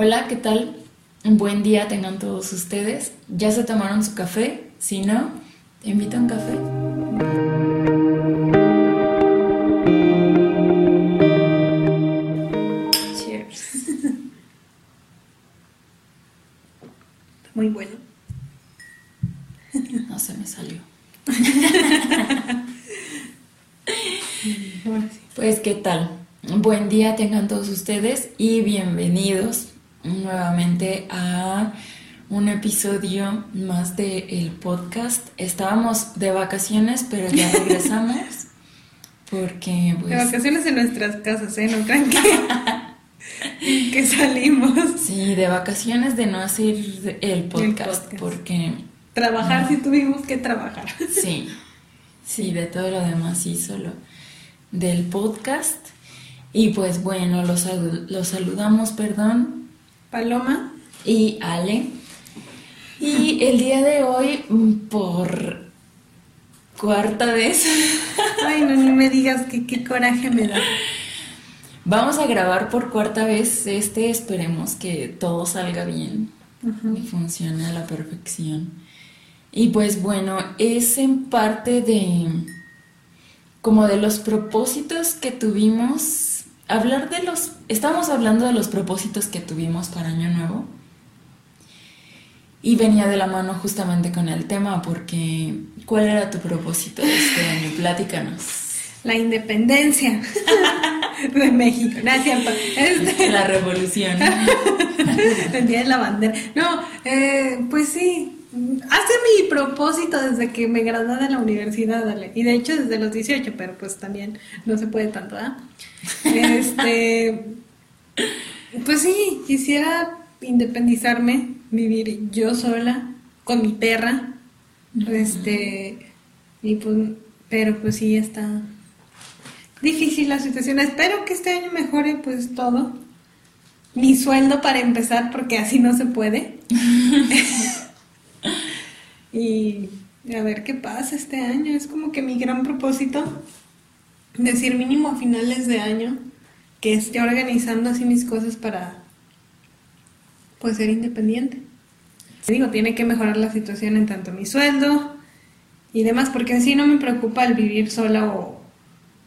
Hola, ¿qué tal? Un buen día tengan todos ustedes. ¿Ya se tomaron su café? Si no, te invito a un café. Cheers. Muy bueno. No se me salió. Pues, ¿qué tal? Buen día tengan todos ustedes y bienvenidos nuevamente a un episodio más de el podcast. Estábamos de vacaciones, pero ya regresamos porque De pues vacaciones en nuestras casas, ¿eh? No crean que, que salimos. sí, de vacaciones de no hacer el podcast, podcast. porque Trabajar si tuvimos que trabajar. sí, sí, de todo lo demás sí, solo del podcast. Y pues bueno, los, los saludamos, perdón, Paloma, y Ale. Y el día de hoy, mm, por cuarta vez, ay, no, ni me digas que qué coraje me da. vamos a grabar por cuarta vez este. Esperemos que todo salga bien y funcione a la perfección. Y pues bueno, es en parte de como de los propósitos que tuvimos. Hablar de los. Estamos hablando de los propósitos que tuvimos para Año Nuevo. Y venía de la mano justamente con el tema, porque ¿cuál era tu propósito de este año? Platícanos. La independencia de México. Gracias. pa- Este, La revolución. el día de la bandera. No, eh, pues sí. Hace mi propósito desde que me gradué de la universidad. Y de hecho desde los 18, pero pues también no se puede tanto, ¿ah? Este. Pues sí, quisiera independizarme, vivir yo sola, con mi perra. Este. Y pues. Pero pues sí, está difícil la situación. Espero que este año mejore pues todo. Mi sueldo para empezar, porque así no se puede. y a ver qué pasa este año. Es como que mi gran propósito, decir mínimo a finales de año, que esté organizando así mis cosas para pues ser independiente. Digo, tiene que mejorar la situación en tanto mi sueldo y demás, porque en sí no me preocupa el vivir sola o,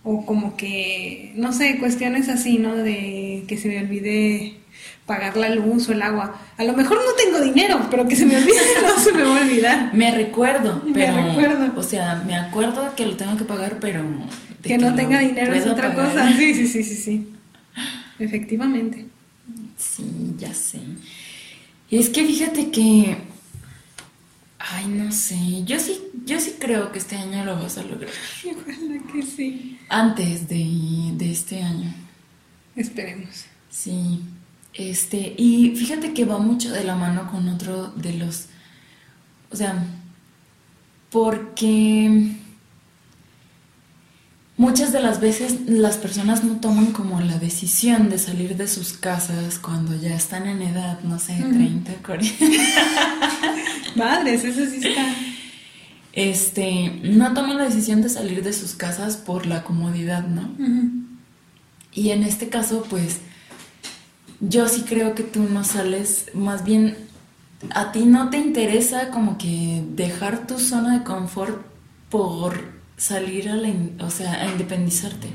o como que, no sé, cuestiones así, ¿no? De que se me olvide pagar la luz o el agua. A lo mejor no tengo dinero, pero que se me olvide no se me va a olvidar. Me recuerdo, Me pero. recuerdo. O sea, me acuerdo que lo tengo que pagar, pero. Que no tenga dinero es otra pagar. cosa. Sí, sí, sí, sí, sí. Efectivamente. Sí, ya sé. Y es que fíjate que. Ay, no sé. Yo sí, yo sí creo que este año lo vas a lograr. Ojalá que sí. Antes de, de este año. Esperemos. Sí. Este. Y fíjate que va mucho de la mano con otro de los. O sea. Porque. Muchas de las veces las personas no toman como la decisión de salir de sus casas cuando ya están en edad, no sé, 30, 40. Madres, eso sí está. Este, no toman la decisión de salir de sus casas por la comodidad, ¿no? Y en este caso, pues, yo sí creo que tú no sales, más bien, a ti no te interesa como que dejar tu zona de confort por salir a la, o sea, a independizarte.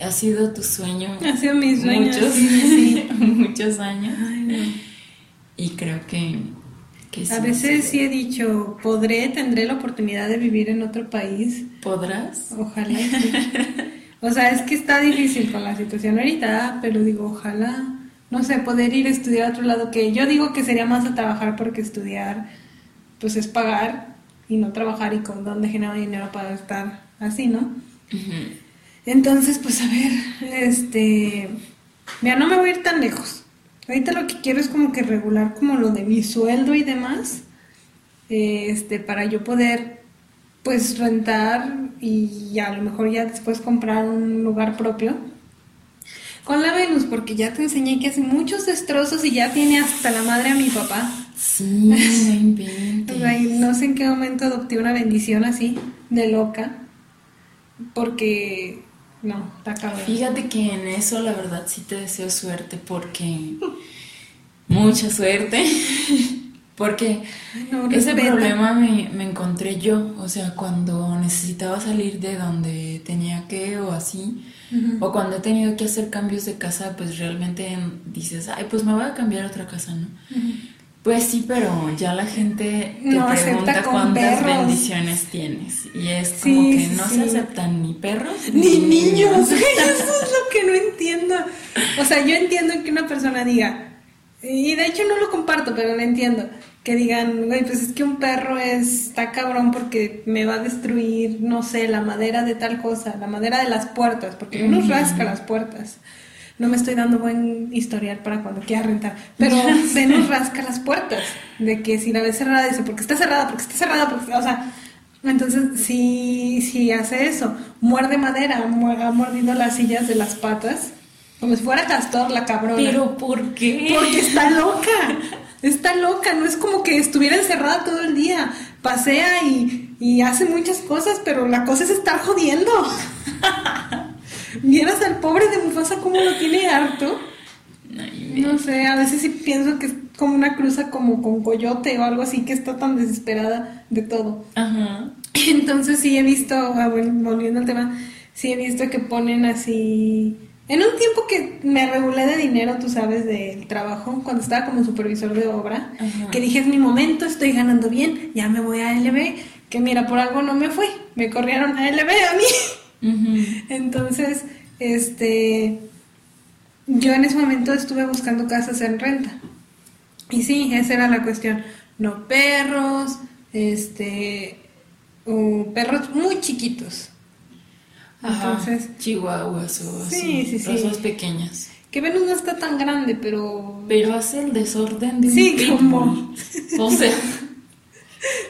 Ha sido tu sueño. Ha sido mi sueño, Muchos, sí, sí, muchos años. Ay, no. Y creo que, que sí. A veces sí he dicho, podré, tendré la oportunidad de vivir en otro país. ¿Podrás? Ojalá. sí. O sea, es que está difícil con la situación ahorita, pero digo, ojalá, no sé, poder ir a estudiar a otro lado, que yo digo que sería más a trabajar porque estudiar, pues es pagar y no trabajar y con dónde genero dinero para estar así, ¿no? Entonces, pues a ver, este, mira, no me voy a ir tan lejos. Ahorita lo que quiero es como que regular como lo de mi sueldo y demás, este, para yo poder, pues rentar y a lo mejor ya después comprar un lugar propio. Con la Venus, porque ya te enseñé que hace muchos destrozos y ya tiene hasta la madre a mi papá. Sí, no O sea, no sé en qué momento adopté una bendición así, de loca, porque no, está cabrón. Fíjate que en eso la verdad sí te deseo suerte porque mucha suerte. Porque No, ese problema me, me encontré yo, o sea, cuando necesitaba salir de donde tenía que o así, o cuando he tenido que hacer cambios de casa, pues realmente dices, ay, pues me voy a cambiar a otra casa, ¿no? Pues sí, pero ya la gente te No pregunta cuántas perros. bendiciones tienes. Y es Sí, como que no sí. se aceptan ni perros Ni niños, güey, eso es lo que no entiendo. O sea, yo entiendo que una persona diga, y de hecho no lo comparto, pero lo entiendo, que digan, güey, pues es que un perro es, está cabrón porque me va a destruir, no sé, la madera de tal cosa, la madera de las puertas, porque uno rasca las puertas. No me estoy dando buen historial para cuando quiera rentar, pero sé. Venus rasca las puertas, de que si la ves cerrada, dice, porque está cerrada, porque está cerrada, porque, o sea, entonces, si, si hace eso, muerde madera, ha mordido las sillas de las patas, como si fuera castor la cabrona. Pero ¿por qué? Porque está loca, está loca, no es como que estuviera encerrada todo el día, pasea y, y hace muchas cosas, pero la cosa es estar jodiendo. ¿Vieras al pobre de Mufasa cómo lo tiene harto? No sé, a veces sí pienso que es como una cruza como con coyote o algo así que está tan desesperada de todo. Ajá. Entonces sí he visto, ah, bueno, volviendo al tema, sí he visto que ponen así... En un tiempo que me regulé de dinero, tú sabes, del trabajo, cuando estaba como supervisor de obra, Ajá. que dije es mi momento, estoy ganando bien, ya me voy a LB, que mira, por algo no me fui, me corrieron a LB a mí. Entonces, este, yo en ese momento estuve buscando casas en renta. Y sí, esa era la cuestión. No perros, este, o perros muy chiquitos. Ajá. Entonces, Chihuahuas o Sí, sí, sí. razas pequeñas. que Venus no está tan grande, pero... Pero hace el desorden de un Sí, pitbull. como- O sea,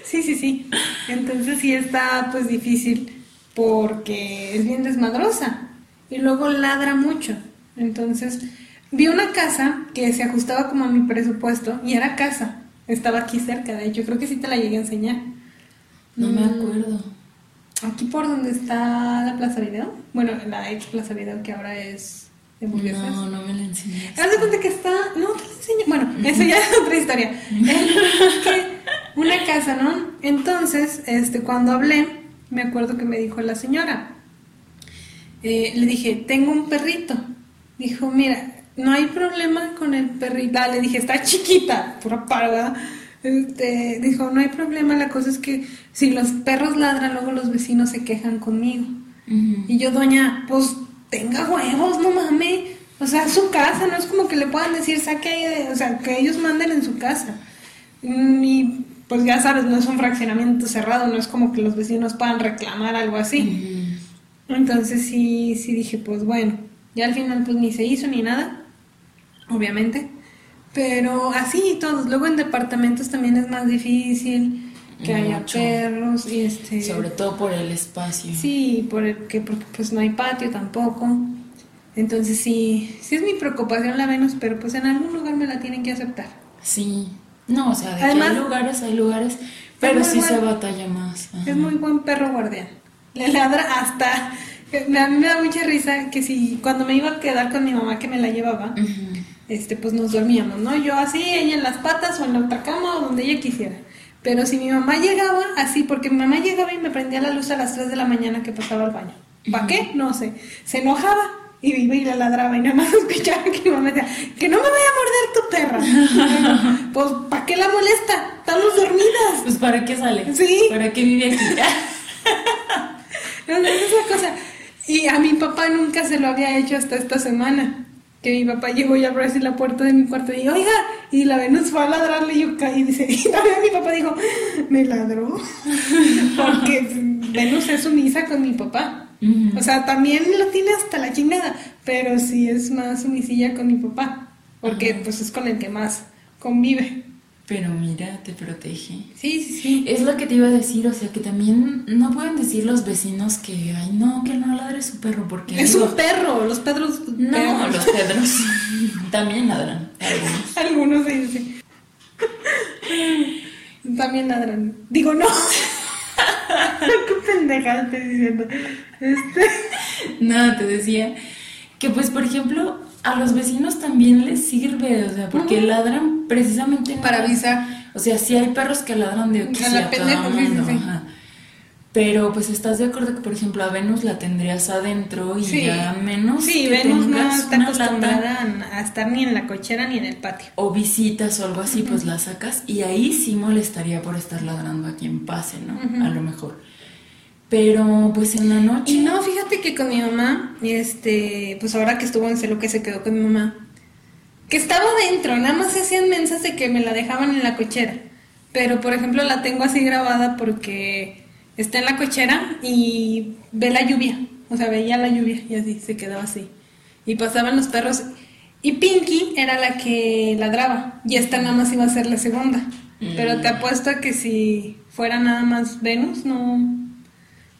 Sí, sí, sí. Entonces sí está pues difícil porque es bien desmadrosa y luego ladra mucho. Entonces vi una casa que se ajustaba como a mi presupuesto y era casa. Estaba aquí cerca, de hecho, creo que sí te la llegué a enseñar. no me Mm, acuerdo. Aquí por donde está la Plaza Video. Bueno, la ex Plaza Video que ahora es de hamburguesas. No, no me la enseñaste. Haz de cuenta que está. No, te lo enseño. Bueno, eso ya es otra historia. Es que una casa, ¿no? Entonces, este, cuando hablé, me acuerdo que me dijo la señora. eh, le dije, tengo un perrito. Dijo, mira, no hay problema con el perrito. Ah, le dije, está chiquita, pura parda. Este, dijo, no hay problema, la cosa es que si los perros ladran, luego los vecinos se quejan conmigo. Y yo, doña, pues tenga huevos, no mames. O sea, es su casa, no es como que le puedan decir, saque ahí, o sea, que ellos manden en su casa. Y pues ya sabes, no es un fraccionamiento cerrado, no es como que los vecinos puedan reclamar algo así. Entonces sí, sí dije, pues bueno, ya al final pues ni se hizo ni nada, obviamente. Pero así todos. Luego en departamentos también es más difícil que haya perros y este... Sobre todo por el espacio. Sí, por el que porque pues no hay patio tampoco. Entonces sí, sí es mi preocupación la Venus, pero pues en algún lugar me la tienen que aceptar. Sí. No, o sea, de Además- que hay lugares, hay lugares, pero sí se batalla más. Ajá. Es muy buen perro guardián. Le ladra hasta... A mí me da mucha risa que si cuando me iba a quedar con mi mamá que me la llevaba, Ujú. Este pues nos dormíamos, ¿no? Yo así, ella en las patas o en la otra cama o donde ella quisiera. Pero si mi mamá llegaba así, porque mi mamá llegaba y me prendía la luz a las 3 de la mañana que pasaba al baño. ¿Para qué? No sé. Se enojaba y iba y le ladraba y nada más escuchaba que mi mamá decía, que no me vaya a morder tu perra. Bueno, pues ¿para qué la molesta? Estamos dormidas. Pues ¿para qué sale? Sí. ¿Para qué vive aquí? Entonces, esa cosa. Y a mi papá nunca se lo había hecho hasta esta semana. Que mi papá llegó y abrió así la puerta de mi cuarto y oiga, y la Venus fue a ladrarle y yo caí y dice, y también mi papá dijo, me ladró. Porque Venus es sumisa con mi papá. O sea, también lo tiene hasta la chingada, pero sí es más sumisilla con mi papá. Porque pues es con el que más convive. Pero mira, te protege. Sí, sí, sí. Es lo que te iba a decir, o sea, que también no pueden decir los vecinos que, ay, no, que no ladre su perro, porque... Es digo, un perro, los perros. No, perros. los pedros también ladran, algunos. Algunos sí, sí. También ladran. Digo, no. Qué pendejada estoy diciendo. Este. No, te decía que pues por ejemplo, a los vecinos también les sirve, o sea, porque ladran precisamente para avisar. O sea, sí hay perros que ladran de que la pendejo, sí, sí, sí. Pero pues estás de acuerdo que por ejemplo a Venus la tendrías adentro y ya menos. Sí, Venus no está acostumbrada a estar ni en la cochera ni en el patio. O visitas o algo así, pues la sacas y ahí sí molestaría por estar ladrando a quien pase, ¿no? A lo mejor. Pero pues en la noche. Y no, fíjate que con mi mamá, este, pues ahora que estuvo en celo que se quedó con mi mamá, que estaba dentro, nada más se hacían mensas de que me la dejaban en la cochera. Pero por ejemplo la tengo así grabada porque está en la cochera y ve la lluvia, o sea, veía la lluvia y así se quedaba así. Y pasaban los perros y Pinky era la que ladraba y esta nada más iba a ser la segunda. Pero te mm. apuesto a que si fuera nada más Venus, no,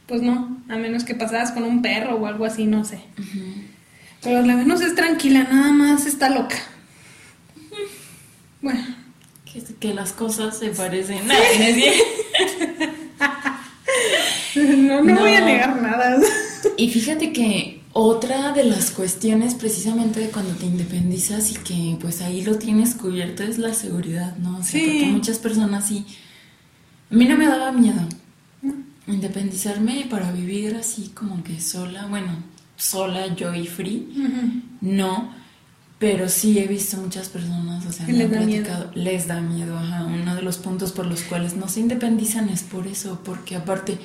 pues no, a menos que pasaras con un perro o algo así, no sé. Pero la Venus es tranquila, nada más está loca. Bueno. Que, las cosas se parecen. No, no, voy a negar nada. Y fíjate que otra de las cuestiones precisamente de cuando te independizas y que pues ahí lo tienes cubierto es la seguridad, ¿no? O sea, porque muchas personas sí... A mí no me daba miedo independizarme para vivir así como que sola, bueno, sola, yo y free, no, pero sí he visto muchas personas, o sea, me han platicado, les da miedo, ajá, uno de los puntos por los cuales no se independizan es por eso, porque aparte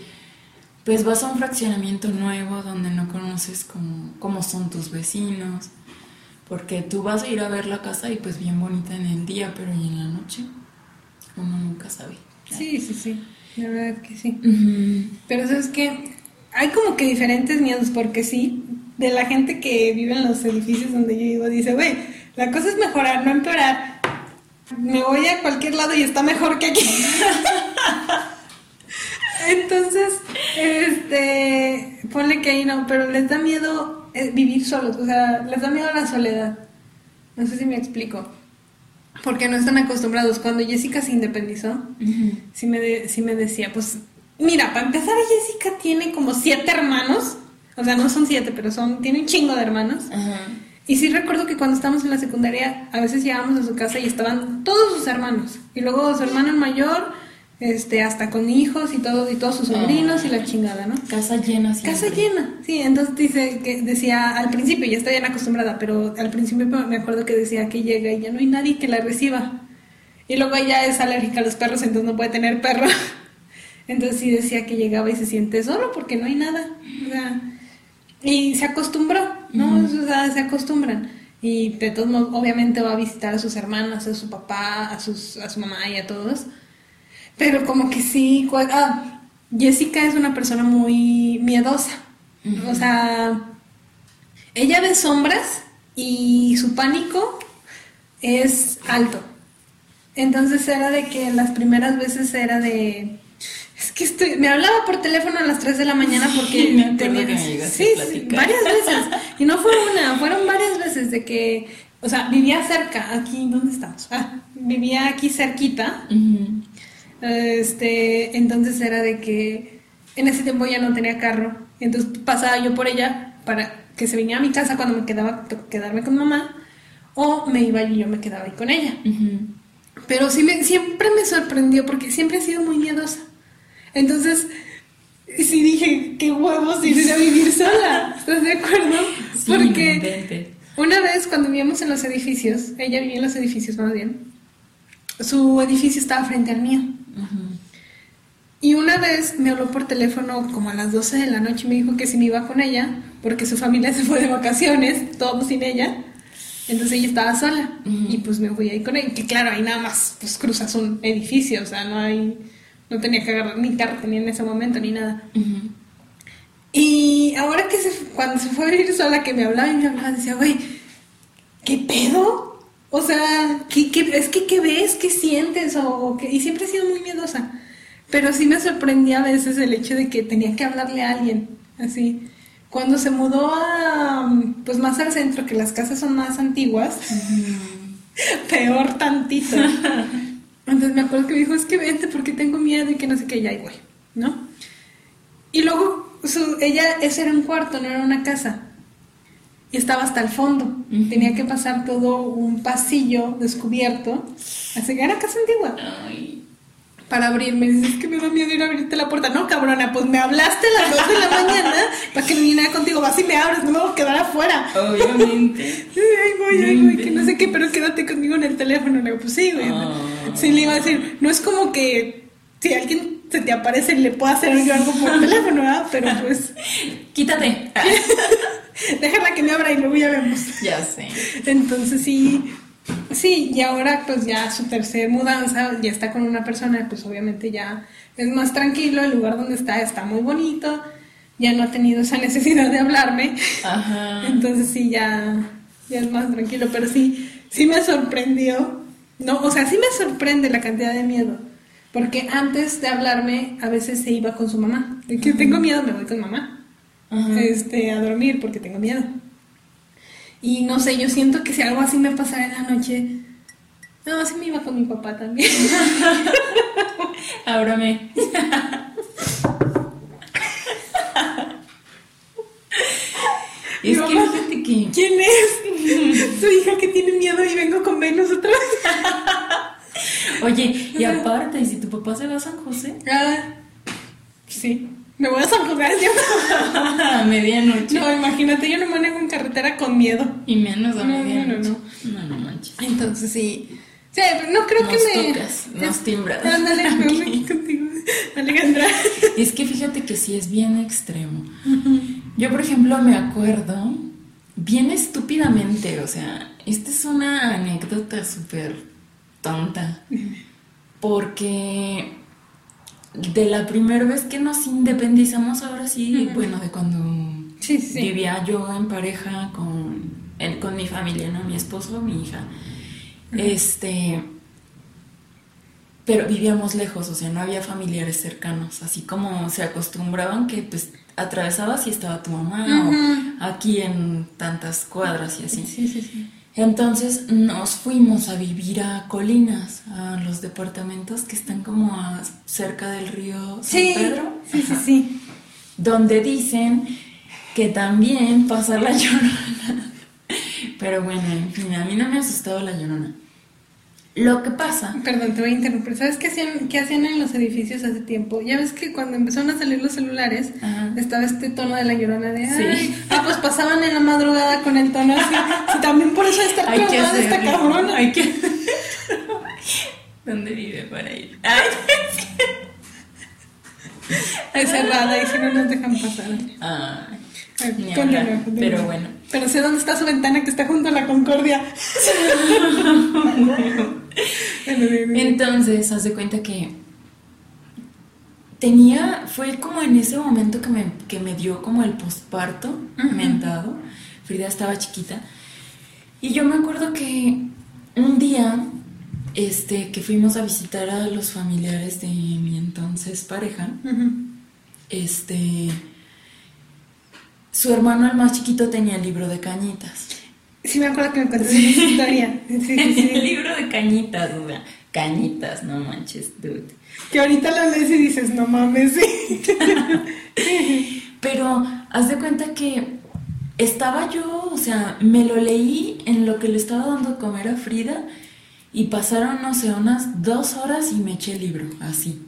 pues vas a un fraccionamiento nuevo donde no conoces cómo, cómo son tus vecinos, porque tú vas a ir a ver la casa y pues bien bonita en el día, pero y en la noche uno nunca sabe. Sí, sí, sí, la verdad que sí. Pero sabes que hay como que diferentes miedos, porque sí, de la gente que vive en los edificios donde yo vivo, dice, güey, la cosa es mejorar, no empeorar. Me voy a cualquier lado y está mejor que aquí. Entonces, este, ponle que ahí no, pero les da miedo eh, vivir solos, o sea, les da miedo la soledad. No sé si me explico. Porque no están acostumbrados. Cuando Jessica se independizó, sí, me me decía, pues, mira, para empezar, Jessica tiene como siete hermanos. O sea, no son siete, pero son, tiene un chingo de hermanos. Y sí recuerdo que cuando estábamos en la secundaria, a veces llegábamos a su casa y estaban todos sus hermanos. Y luego su hermano mayor, este, hasta con hijos y todo, y todos sus sobrinos y la chingada, ¿no? Casa llena, Casa llena, sí, entonces dice que decía, al principio, ya está bien acostumbrada, pero al principio me acuerdo que decía que llega y ya no hay nadie que la reciba. Y luego ella es alérgica a los perros, entonces no puede tener perro. Entonces sí decía que llegaba y se siente solo porque no hay nada. O sea, y se acostumbró, ¿no? O sea, se acostumbran. Y de todos modos, obviamente va a visitar a sus hermanas, a su papá, a, sus, a su mamá y a todos. Pero como que sí, ah, Jessica es una persona muy miedosa. O sea, ella ve sombras y su pánico es alto. Entonces era de que las primeras veces era de... Es que estoy, me hablaba por teléfono a las 3 de la mañana porque tenía... sí, sí, varias veces. Y no fue una, fueron varias veces de que, o sea, vivía cerca, aquí, ¿dónde estamos? Ah, vivía aquí cerquita. Este, entonces era de que en ese tiempo ya no tenía carro, entonces pasaba yo por ella para que se viniera a mi casa cuando me quedaba quedarme con mamá o me iba y yo me quedaba ahí con ella. Pero sí me, siempre me sorprendió porque siempre he sido muy miedosa. Entonces, sí dije, qué huevos irse a vivir sola. ¿Estás de acuerdo? porque una vez cuando vivíamos en los edificios, ella vivía en los edificios más bien, su edificio estaba frente al mío. Y una vez me habló por teléfono como a las 12 de la noche y me dijo que si me iba con ella, porque su familia se fue de vacaciones, todos sin ella. Entonces ella estaba sola y pues me fui ahí con ella. Que claro, ahí nada más pues cruzas un edificio, o sea, no hay, no tenía que agarrar ni carro tenía en ese momento ni nada. Y ahora que se, cuando se fue a vivir sola, que me hablaba y me hablaba, decía, güey, ¿qué pedo? O sea, ¿qué, es que qué ves? ¿Qué sientes? O, y siempre he sido muy miedosa. Pero sí me sorprendía a veces el hecho de que tenía que hablarle a alguien, así. Cuando se mudó a, pues más al centro, que las casas son más antiguas, peor tantito. Entonces me acuerdo que me dijo, es que vente porque tengo miedo y que no sé qué, ya voy, ¿no? Y luego su, ella, ese era un cuarto, no era una casa. Y estaba hasta el fondo. Tenía que pasar todo un pasillo descubierto. Así que era casa antigua. Para abrirme, dices que me da miedo ir a abrirte la puerta. No, cabrona, pues me hablaste a las 2 de la mañana para que viniera contigo. Vas y me abres, no me voy a quedar afuera. Obviamente. ay, voy, ay, voy, que no sé qué, pero quédate conmigo en el teléfono. Le digo, pues sí, güey. Ah. Sí, le iba a decir, no es como que si alguien se te aparece le puedo hacer yo algo por teléfono, ¿verdad? Pero pues. Quítate. Déjala que me abra y luego ya vemos. Ya sé. Entonces sí, sí, y ahora pues ya su tercer mudanza, ya está con una persona, pues obviamente ya es más tranquilo, el lugar donde está está muy bonito, ya no ha tenido esa necesidad de hablarme. Ajá. Entonces sí, ya, ya es más tranquilo, pero sí, sí me sorprendió. No, o sea, sí me sorprende la cantidad de miedo. Porque antes de hablarme, a veces se iba con su mamá. De que tengo miedo, me voy con mamá Ajá. este, a dormir porque tengo miedo. Y no sé, yo siento que si algo así me pasara en la noche, no, sí me iba con mi papá también. Ábrame. es Mi que mamá, fíjate que. ¿Quién es? Su hija que tiene miedo y vengo con Venus otra vez. Oye, y aparte, ¿y si tu papá se va a San José? Ah, sí. Me voy a. ¿cierto? a medianoche. No, imagínate, yo no manejo en carretera con miedo. Y menos a No, no, medianoche. no, No, no manches. Entonces sí. Sí, pero no creo Nos que me. tocas, nos timbras. Ándale, me voy aquí contigo, Alejandra. Es que fíjate que sí es bien extremo. Yo, por ejemplo, me acuerdo bien estúpidamente, o sea, esta es una anécdota súper tonta, porque de la primera vez que nos independizamos, ahora sí, bueno, de cuando Sí, sí, sí. vivía yo en pareja con, en- con mi familia, ¿no? Mi esposo, mi hija. Este. Pero vivíamos lejos, o sea, no había familiares cercanos, así como se acostumbraban que pues atravesabas y estaba tu mamá o aquí en tantas cuadras y así. Sí, sí, sí. Entonces nos fuimos a vivir a Colinas, a los departamentos que están como a- cerca del río San Sí, Pedro. sí, sí, sí. donde dicen que también pasa la llorona. Pero bueno, en fin, a mí no me ha asustado la llorona. Lo que pasa, Perdón, te voy a interrumpir. ¿Sabes qué hacían, qué hacían en los edificios hace tiempo? Ya ves que cuando empezaron a salir los celulares, Ajá. estaba este tono de la llorona de Sí. "Ay". Ah, pues pasaban en la madrugada con el tono así. Sí, también por eso está hay que traumada esta cabrona. Hay que... ¿Dónde vive para ir? Ay, Es cerrada y si no nos dejan pasar. ay, Ay. Pero bueno. Pero sé dónde está su ventana que está junto a la Concordia. Entonces, haz de cuenta que tenía, fue como en ese momento que me, que me dio como el posparto Ujú. mentado. Frida estaba chiquita. Y yo me acuerdo que un día, este, que fuimos a visitar a los familiares de mi entonces pareja, este, su hermano el más chiquito tenía el libro de cañitas. Sí, me acuerdo que me contaste esa historia. Sí, sí, el sí. libro de cañitas, o sea, cañitas, no manches, dude. Que ahorita lo lees y dices, no mames, sí. Pero haz de cuenta que estaba yo, o sea, me lo leí en lo que le estaba dando de comer a Frida y pasaron, no sé, unas dos horas y me eché el libro, así.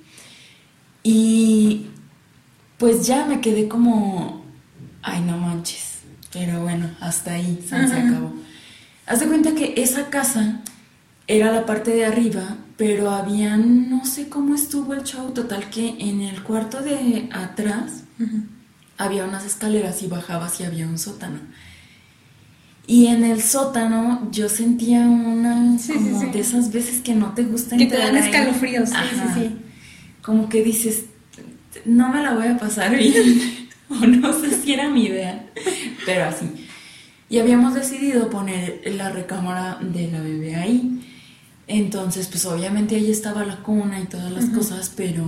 Y pues ya me quedé como, ay, no manches. Pero bueno, hasta ahí se, acabó. Haz de cuenta que esa casa era la parte de arriba, pero había, no sé cómo estuvo el show, total que en el cuarto de atrás había unas escaleras y bajabas y había un sótano. Y en el sótano yo sentía una Sí, como sí. de esas veces que no te gusta Que te dan escalofríos, sí, sí, sí. Como que dices, no me la voy a pasar bien. o no sé si era mi idea, pero así. Y habíamos decidido poner la recámara de la bebé ahí. Entonces, pues obviamente ahí estaba la cuna y todas las cosas, pero,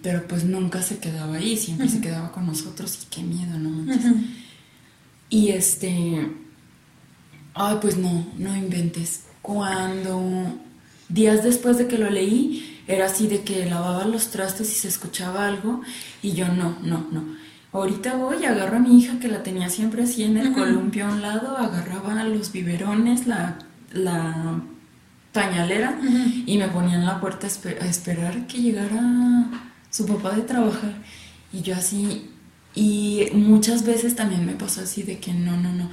pero pues nunca se quedaba ahí, siempre se quedaba con nosotros y qué miedo, ¿no? manches? Ujú. Y este, ay, pues no, no inventes. Cuando días después de que lo leí, era así de que lavaba los trastes y se escuchaba algo y yo no, no, no. Ahorita voy, agarro a mi hija que la tenía siempre así en el columpio a un lado, agarraba los biberones, la, la pañalera y me ponía en la puerta a, esperar que llegara su papá de trabajar. Y yo así, y muchas veces también me pasó así de que no, no, no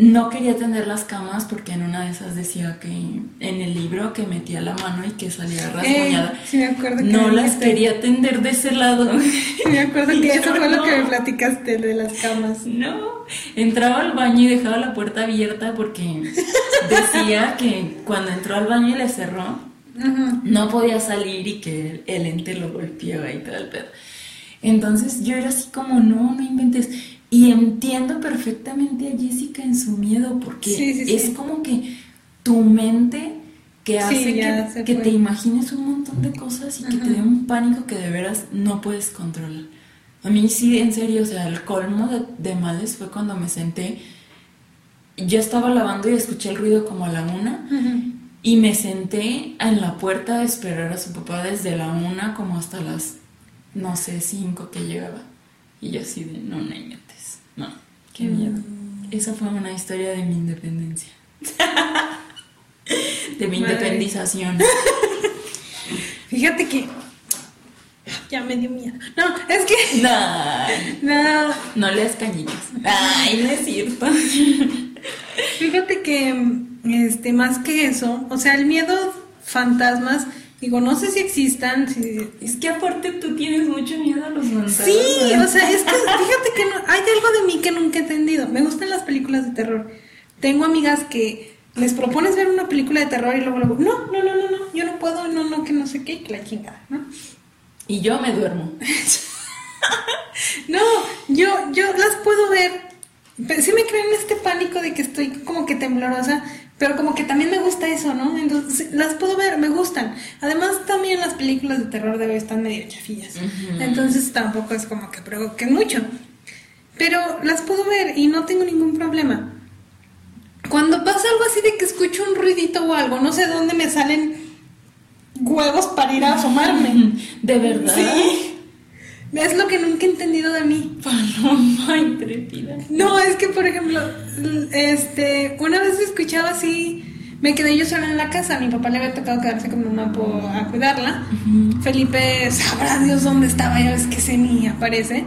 no quería tender las camas porque en una de esas decía que en el libro que metía la mano y que salía eh, rasguñada. no las quería tender de ese lado. me acuerdo que eso fue lo que me platicaste de las camas. No, entraba al baño y dejaba la puerta abierta porque decía que cuando entró al baño y le cerró, no podía salir y que el ente lo golpeaba y todo el pedo. Entonces yo era así como, no, no inventes. Y entiendo perfectamente a Jessica en su miedo, porque es como que tu mente que hace que, te imagines un montón de cosas y que te dé un pánico que de veras no puedes controlar. A mí sí, en serio, o sea, el colmo de, males fue cuando me senté, yo estaba lavando y escuché el ruido como a la una, y me senté en la puerta a esperar a su papá desde la una como hasta las, no sé, cinco que llegaba. Y yo así de, no, no, no, qué miedo. Mm. Esa fue una historia de mi independencia. de mi independización. Fíjate que ya me dio miedo. No, es que. No. No. No leas cañitas. Ay, no es cierto. Fíjate que, este, más que eso, o sea, el miedo fantasmas Digo, no sé si existan. Si... Es que aparte tú tienes mucho miedo a los fantasmas. Sí, o sea, es que fíjate que hay algo de mí que nunca he entendido. Me gustan las películas de terror. Tengo amigas que les propones ver una película de terror y luego, luego, no, no, no, no, no, yo no puedo, no, no, que no sé qué, que la chingada, ¿no? Y yo me duermo. no, yo, yo las puedo ver. Sí me creen este pánico de que estoy como que temblorosa, pero como que también me gusta eso, ¿no? Entonces las puedo ver, me gustan. Además también las películas de terror de hoy están medio chafillas. Entonces tampoco es como que provoquen mucho. Pero las puedo ver y no tengo ningún problema. Cuando pasa algo así de que escucho un ruidito o algo, no sé dónde me salen huevos para ir a asomarme. ¿De verdad? Sí. Es lo que nunca he entendido de mí. Paloma intrépida. No, es que por ejemplo, este, una vez escuchaba así, me quedé yo sola en la casa, mi papá le había tocado quedarse con mamá a cuidarla. Felipe sabrá Dios dónde estaba, ya ves que se ni aparece.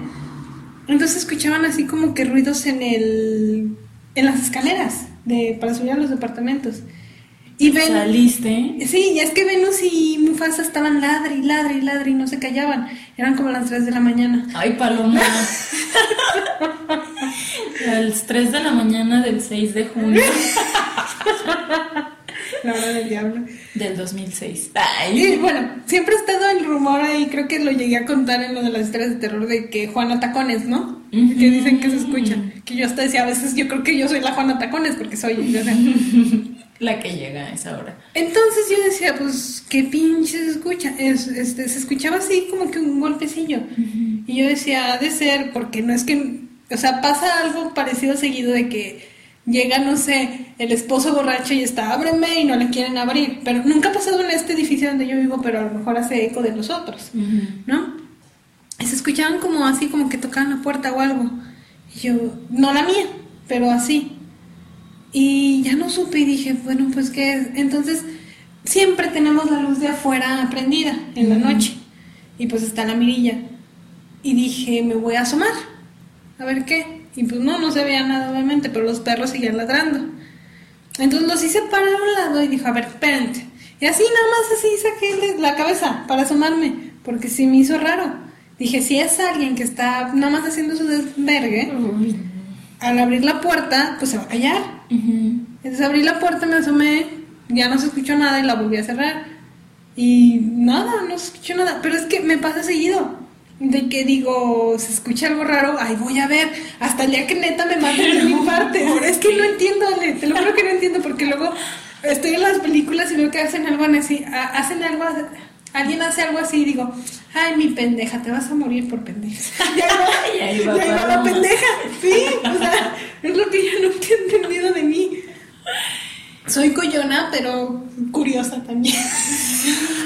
Entonces escuchaban así como que ruidos en el en las escaleras de para subir a los departamentos. Y ¿Saliste? Sí, es que Venus y Mufasa estaban ladre y ladre y ladre y no se callaban. Eran como las 3 de la mañana. Ay, Paloma. las 3 de la mañana del 6 de junio. la hora del diablo. Del 2006. Ay. bueno, siempre ha estado el rumor ahí, creo que lo llegué a contar en lo de las historias de terror de que Juana Tacones, ¿no? Que dicen que se escuchan. Que yo hasta decía, a veces yo creo que yo soy la Juana Tacones porque soy. Yo la que llega a esa hora. Entonces yo decía, pues, qué pinche se escucha. Es, este, se escuchaba así como que un golpecillo. Y yo decía, ha de ser, porque no es que, o sea, pasa algo parecido seguido de que llega, no sé, el esposo borracho y está, ábreme y no le quieren abrir. Pero nunca ha pasado en este edificio donde yo vivo, pero a lo mejor hace eco de los otros, ¿no? Y se escuchaban como así, como que tocaban la puerta o algo. Y yo, no la mía, pero así. Y ya no supe y dije, bueno, pues qué Entonces, siempre tenemos la luz de afuera prendida en la noche. Y pues está la mirilla. Y dije, me voy a asomar. A ver qué. Y pues no, no se veía nada obviamente, pero los perros seguían ladrando. Entonces los hice para un lado y dije, a ver, espérate. Y así nada más así saqué la cabeza para asomarme, porque sí me hizo raro. Dije, si es alguien que está nada más haciendo su desvergue, al abrir la puerta, pues se va a callar. Entonces abrí la puerta, me asomé, ya no se escuchó nada y la volví a cerrar. Y nada, no se escuchó nada. Pero es que me pasa seguido. De que digo, se escucha algo raro, ay, voy a ver. Hasta el día que neta me maten de mi parte. Es que no entiendo, Ale, te lo juro que no entiendo, porque luego estoy en las películas y veo que hacen algo así, hacen algo alguien hace algo así y digo, ay, mi pendeja, te vas a morir por pendeja. ya no, ahí va, ya la pendeja. Sí, o sea, es lo que yo nunca he entendido de mí. Soy coyona, pero curiosa también.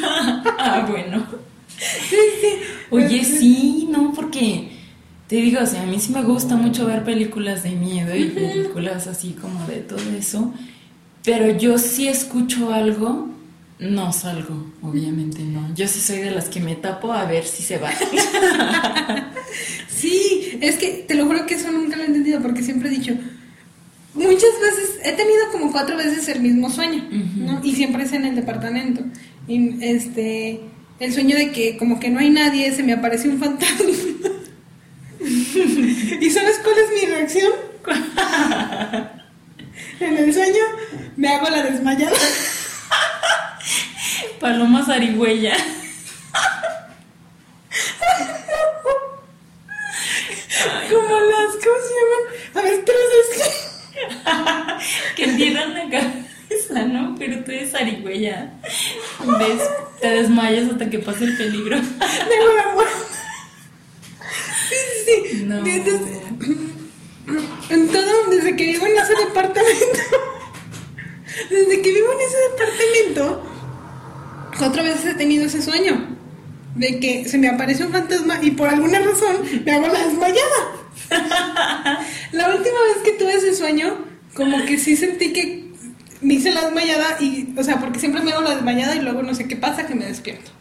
ah, bueno. Sí, sí. Oye, sí, no, porque te digo, o sea, a mí sí me gusta mucho ver películas de miedo y películas así como de todo eso, pero yo sí escucho algo, no salgo, obviamente no. Yo sí soy de las que me tapo a ver si se va. sí, es que te lo juro que eso nunca lo he entendido porque siempre he dicho, muchas veces, he tenido como cuatro veces el mismo sueño, ¿no? Y siempre es en el departamento. Y este, el sueño de que como que no hay nadie, se me aparece un fantasma. ¿Y sabes cuál es mi reacción? en el sueño me hago la desmayada. Paloma zarigüeya. Como las, ¿cómo se llaman? A ver, tres que entierran la cabeza, ¿no? Pero tú eres zarigüeya. Te desmayas hasta que pase el peligro. Tengo la muerte. No. en todo, desde que vivo en ese departamento, desde que vivo en ese departamento, cuatro veces he tenido ese sueño de que se me aparece un fantasma y por alguna razón me hago la desmayada. la última vez que tuve ese sueño, como que sí sentí que me hice la desmayada y, o sea, porque siempre me hago la desmayada y luego no sé qué pasa que me despierto.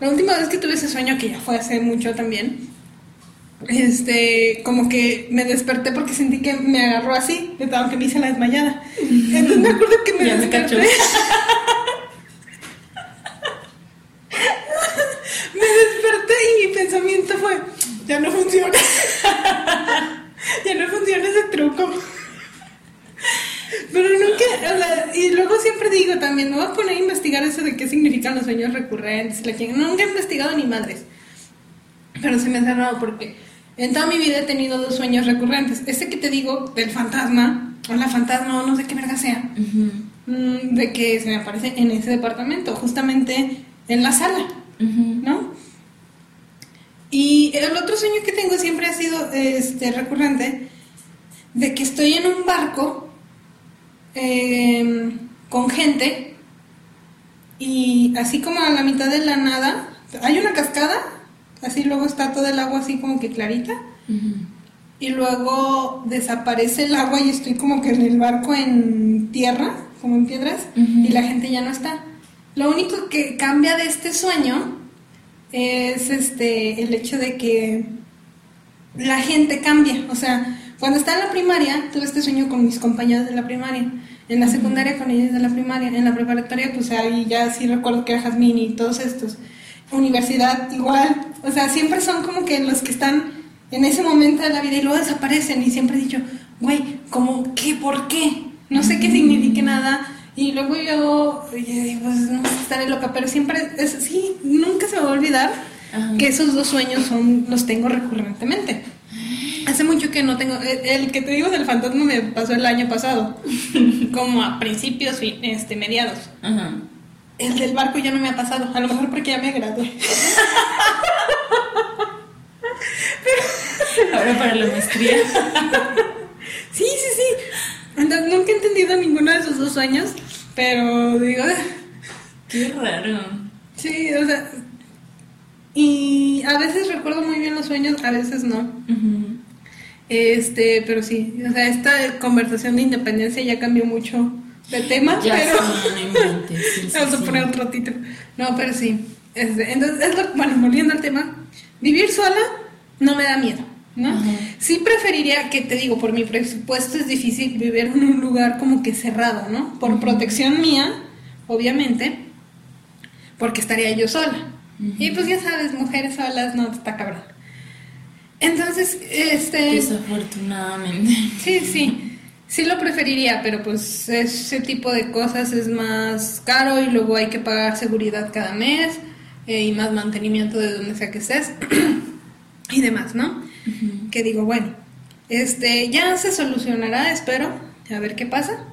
La última vez que tuve ese sueño, que ya fue hace mucho también, este, como que me desperté porque sentí que me agarró así, aunque me hice la desmayada. Entonces me acuerdo que me desperté. Me, me desperté y mi pensamiento fue, ya no funciona. ya no funciona ese truco. Pero nunca, o sea, y luego siempre digo también, me voy a poner a investigar eso de qué significan los sueños recurrentes. Nunca he investigado ni madres. Pero se me ha cerrado porque en toda mi vida he tenido dos sueños recurrentes. Este que te digo del fantasma, o la fantasma, o no sé qué verga sea, mm, de que se me aparece en ese departamento, justamente en la sala, ¿no? Y el otro sueño que tengo siempre ha sido este, recurrente, de que estoy en un barco em, con gente y así como a la mitad de la nada hay una cascada así luego está todo el agua así como que clarita. Y luego desaparece el agua y estoy como que en el barco en tierra, como en piedras, y la gente ya no está. Lo único que cambia de este sueño es este el hecho de que la gente cambia. O sea, cuando estaba en la primaria, tuve este sueño con mis compañeros de la primaria. En la secundaria con ellos de la primaria. En la preparatoria, pues ahí ya sí recuerdo que era Jazmín y todos estos universidad igual. O sea, siempre son como que los que están en ese momento de la vida y luego desaparecen. Y siempre he dicho, güey, como qué, por qué. No sé qué signifique nada. Y luego yo, pues no estaré loca, pero siempre, es, sí, nunca se me va a olvidar que esos dos sueños son los tengo recurrentemente. Hace mucho que no tengo, el, que te digo del fantasma me pasó el año pasado, como a principios, este, mediados. Ajá. El del barco ya no me ha pasado, a lo mejor porque ya me gradué. Ahora para la maestría. sí, sí, sí. Entonces, nunca he entendido ninguno de esos dos sueños, pero digo... Qué raro. Sí, o sea... Y a veces recuerdo muy bien los sueños, a veces no. Este, pero sí, o sea, esta conversación de independencia ya cambió mucho de tema, pero vamos a poner otro título. No, pero sí. entonces, es lo, bueno, volviendo al tema, vivir sola no me da miedo, ¿no? Sí preferiría que te digo, por mi presupuesto es difícil vivir en un lugar como que cerrado, ¿no? Por protección mía, obviamente, porque estaría yo sola. Y pues ya sabes, mujeres solas, no, está cabrón. Entonces, este... Desafortunadamente. Sí, sí. Sí lo preferiría, pero pues ese tipo de cosas es más caro y luego hay que pagar seguridad cada mes eh, y más mantenimiento de donde sea que estés y demás, ¿no? Que digo, bueno, este ya se solucionará, espero, a ver qué pasa.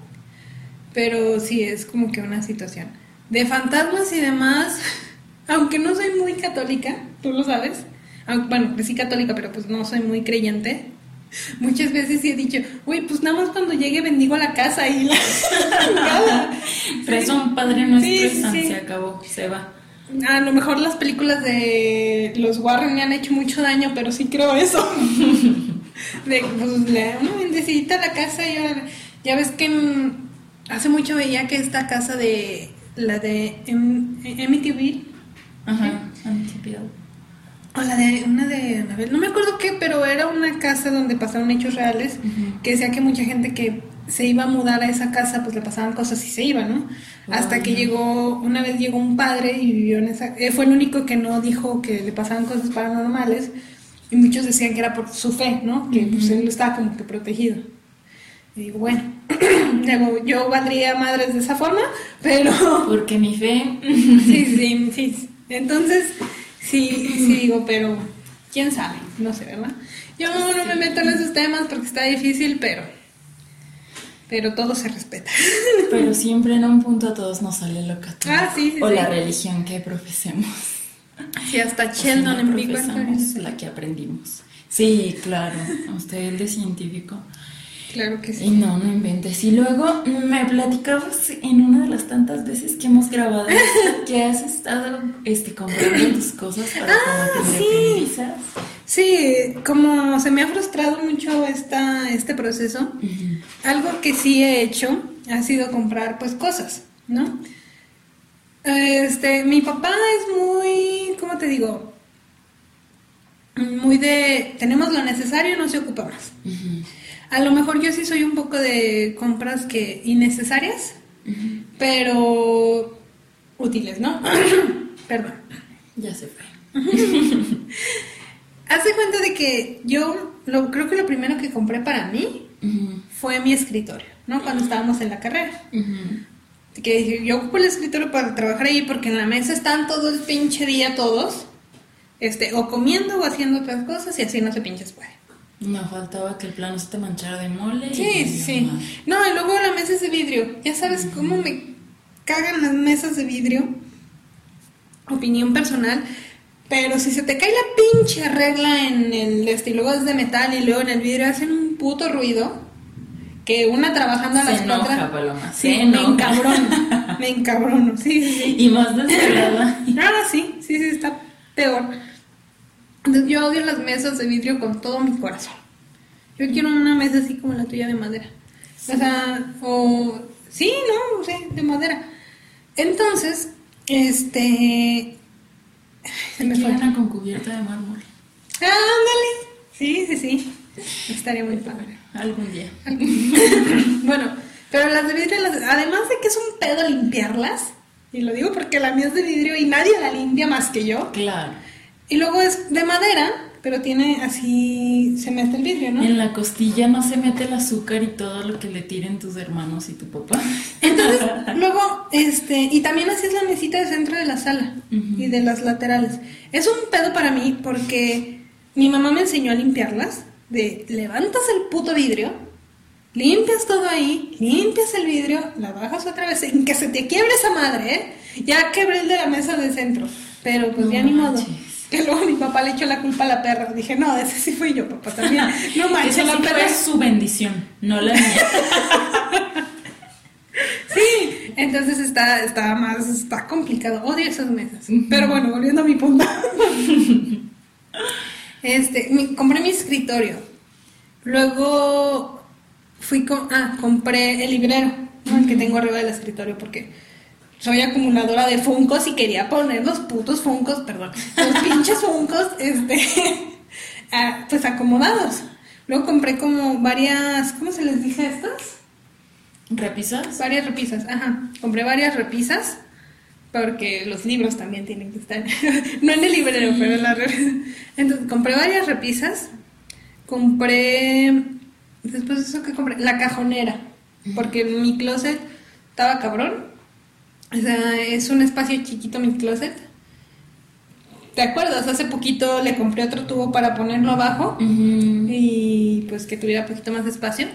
Pero sí es como que una situación de fantasmas y demás, aunque no soy muy católica, tú lo sabes. Bueno, sí católica, pero pues no soy muy creyente Muchas veces he dicho, uy, pues nada más cuando llegue bendigo a la casa y la... Un Padre Nuestro se acabó, se va. A lo mejor las películas de los Warren me han hecho mucho daño, pero sí creo eso. de, pues, le- una bendecita la casa. Ya, ya ves que en- hace mucho veía que esta casa de la de Amityville Ajá, Amityville. O la de una de Annabelle, no me acuerdo qué, pero era una casa donde pasaron hechos reales Ujú. que decía que mucha gente que se iba a mudar a esa casa, pues le pasaban cosas y se iba, ¿no? Hasta que llegó, una vez llegó un padre y vivió en esa, eh, fue el único que no dijo que le pasaban cosas paranormales y muchos decían que era por su fe, ¿no? Que pues Ujú. él estaba como que protegido. Y digo, bueno, digo, yo valdría madres de esa forma, pero Porque mi fe. sí, sí, sí. Entonces, sí, sí digo, pero quién sabe, no sé, ¿verdad? Yo no me meto en esos temas porque está difícil, pero pero todo se respeta. Pero siempre en un punto a todos nos sale lo católico. Ah, sí, sí, O sí. la religión que profesemos. Sí, hasta O si Sheldon no en Theory. la que aprendimos. Sí, claro. Usted el de científico. Claro que Y sí. no, no inventes. Y luego me platicabas en una de las tantas veces que hemos grabado que has estado este, comprando tus cosas para Ah, cuando te sí. Sí, como se me ha frustrado mucho esta, este proceso, algo que sí he hecho ha sido comprar pues cosas, ¿no? Este, mi papá es muy, ¿cómo te digo? Muy de, tenemos lo necesario, no se ocupa más. Ujú. A lo mejor yo sí soy un poco de compras que innecesarias, pero útiles, ¿no? Perdón. Ya se fue. Hace cuenta de que yo lo, creo que lo primero que compré para mí fue mi escritorio, ¿no? Cuando estábamos en la carrera. Que dije, yo ocupo el escritorio para trabajar ahí porque en la mesa están todo el pinche día todos, este, o comiendo o haciendo otras cosas y así no se pinches puede. No faltaba que el plano se te manchara de mole. y Sí, ya sí. No, y luego la mesa es de vidrio. Ya sabes cómo me cagan las mesas de vidrio. Opinión personal. Pero si se te cae la pinche regla en el este y luego es de metal y luego en el vidrio hacen un puto ruido. Que una trabajando a las enoja. Paloma, Sí, se me enoja. encabrono. Me encabrono. Sí, sí, sí. Y más desesperada. Ah, sí, sí, sí, está peor. Entonces, yo odio las mesas de vidrio con todo mi corazón. Yo quiero una mesa así como la tuya de madera. O sea, o... Sí, no, sí, de madera. Entonces, este... Se me fue. Una con cubierta de mármol. Ah, ándale. Sí, sí, sí. Estaría muy padre. Algún día. bueno, pero las de vidrio, las- además de que es un pedo limpiarlas, y lo digo porque la mía es de vidrio y nadie la limpia más que yo, Claro. Y luego es de madera, pero tiene así, se mete el vidrio, ¿no? En la costilla no se mete el azúcar y todo lo que le tiren tus hermanos y tu papá. Entonces, luego, este, y también así es la mesita de centro de la sala y de las laterales. Es un pedo para mí porque mi mamá me enseñó a limpiarlas, de levantas el puto vidrio, limpias todo ahí, limpias el vidrio, la bajas otra vez, en que se te quiebre esa madre, ¿eh? Ya quebré el de la mesa de centro, pero pues No ya ni modo. manches. Que luego mi papá le echó la culpa a la perra. Dije, no, ese sí fui yo, papá, también. No manches, Esa la sí perra. fue su bendición, no la mía. Sí, entonces está, está más, está complicado. Odio esas mesas. Pero bueno, volviendo a mi punto. este, mi- compré mi escritorio. Luego fui con, ah, compré el librero, ¿no? el que tengo arriba del escritorio, porque soy acumuladora de funcos y quería poner los putos funcos, perdón, los pinches funcos, este, pues acomodados. Luego compré como varias, ¿cómo se les dice a estas? ¿Repisas? Varias repisas, ajá. Compré varias repisas porque los libros también tienen que estar. no en el librero, pero en la repisa. Entonces, compré varias repisas. Compré. Después de eso que compré. La cajonera. Porque mi closet estaba cabrón. O sea, es un espacio chiquito mi closet. ¿Te acuerdas? Hace poquito le compré otro tubo para ponerlo abajo y pues que tuviera poquito más de espacio.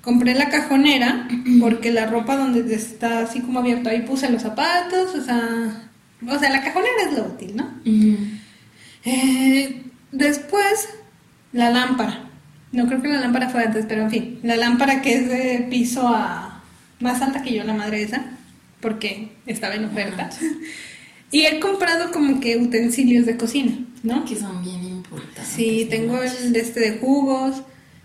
Compré la cajonera porque la ropa donde está así como abierto ahí puse los zapatos, o sea, o sea, la cajonera es lo útil, ¿no? Eh, después, la lámpara. No creo que la lámpara fue antes, pero en fin, la lámpara que es de piso a más alta que yo, la madre esa, porque estaba en oferta. Y he comprado como que utensilios de cocina, ¿no? Que son bien importantes. Sí, tengo el de este de jugos.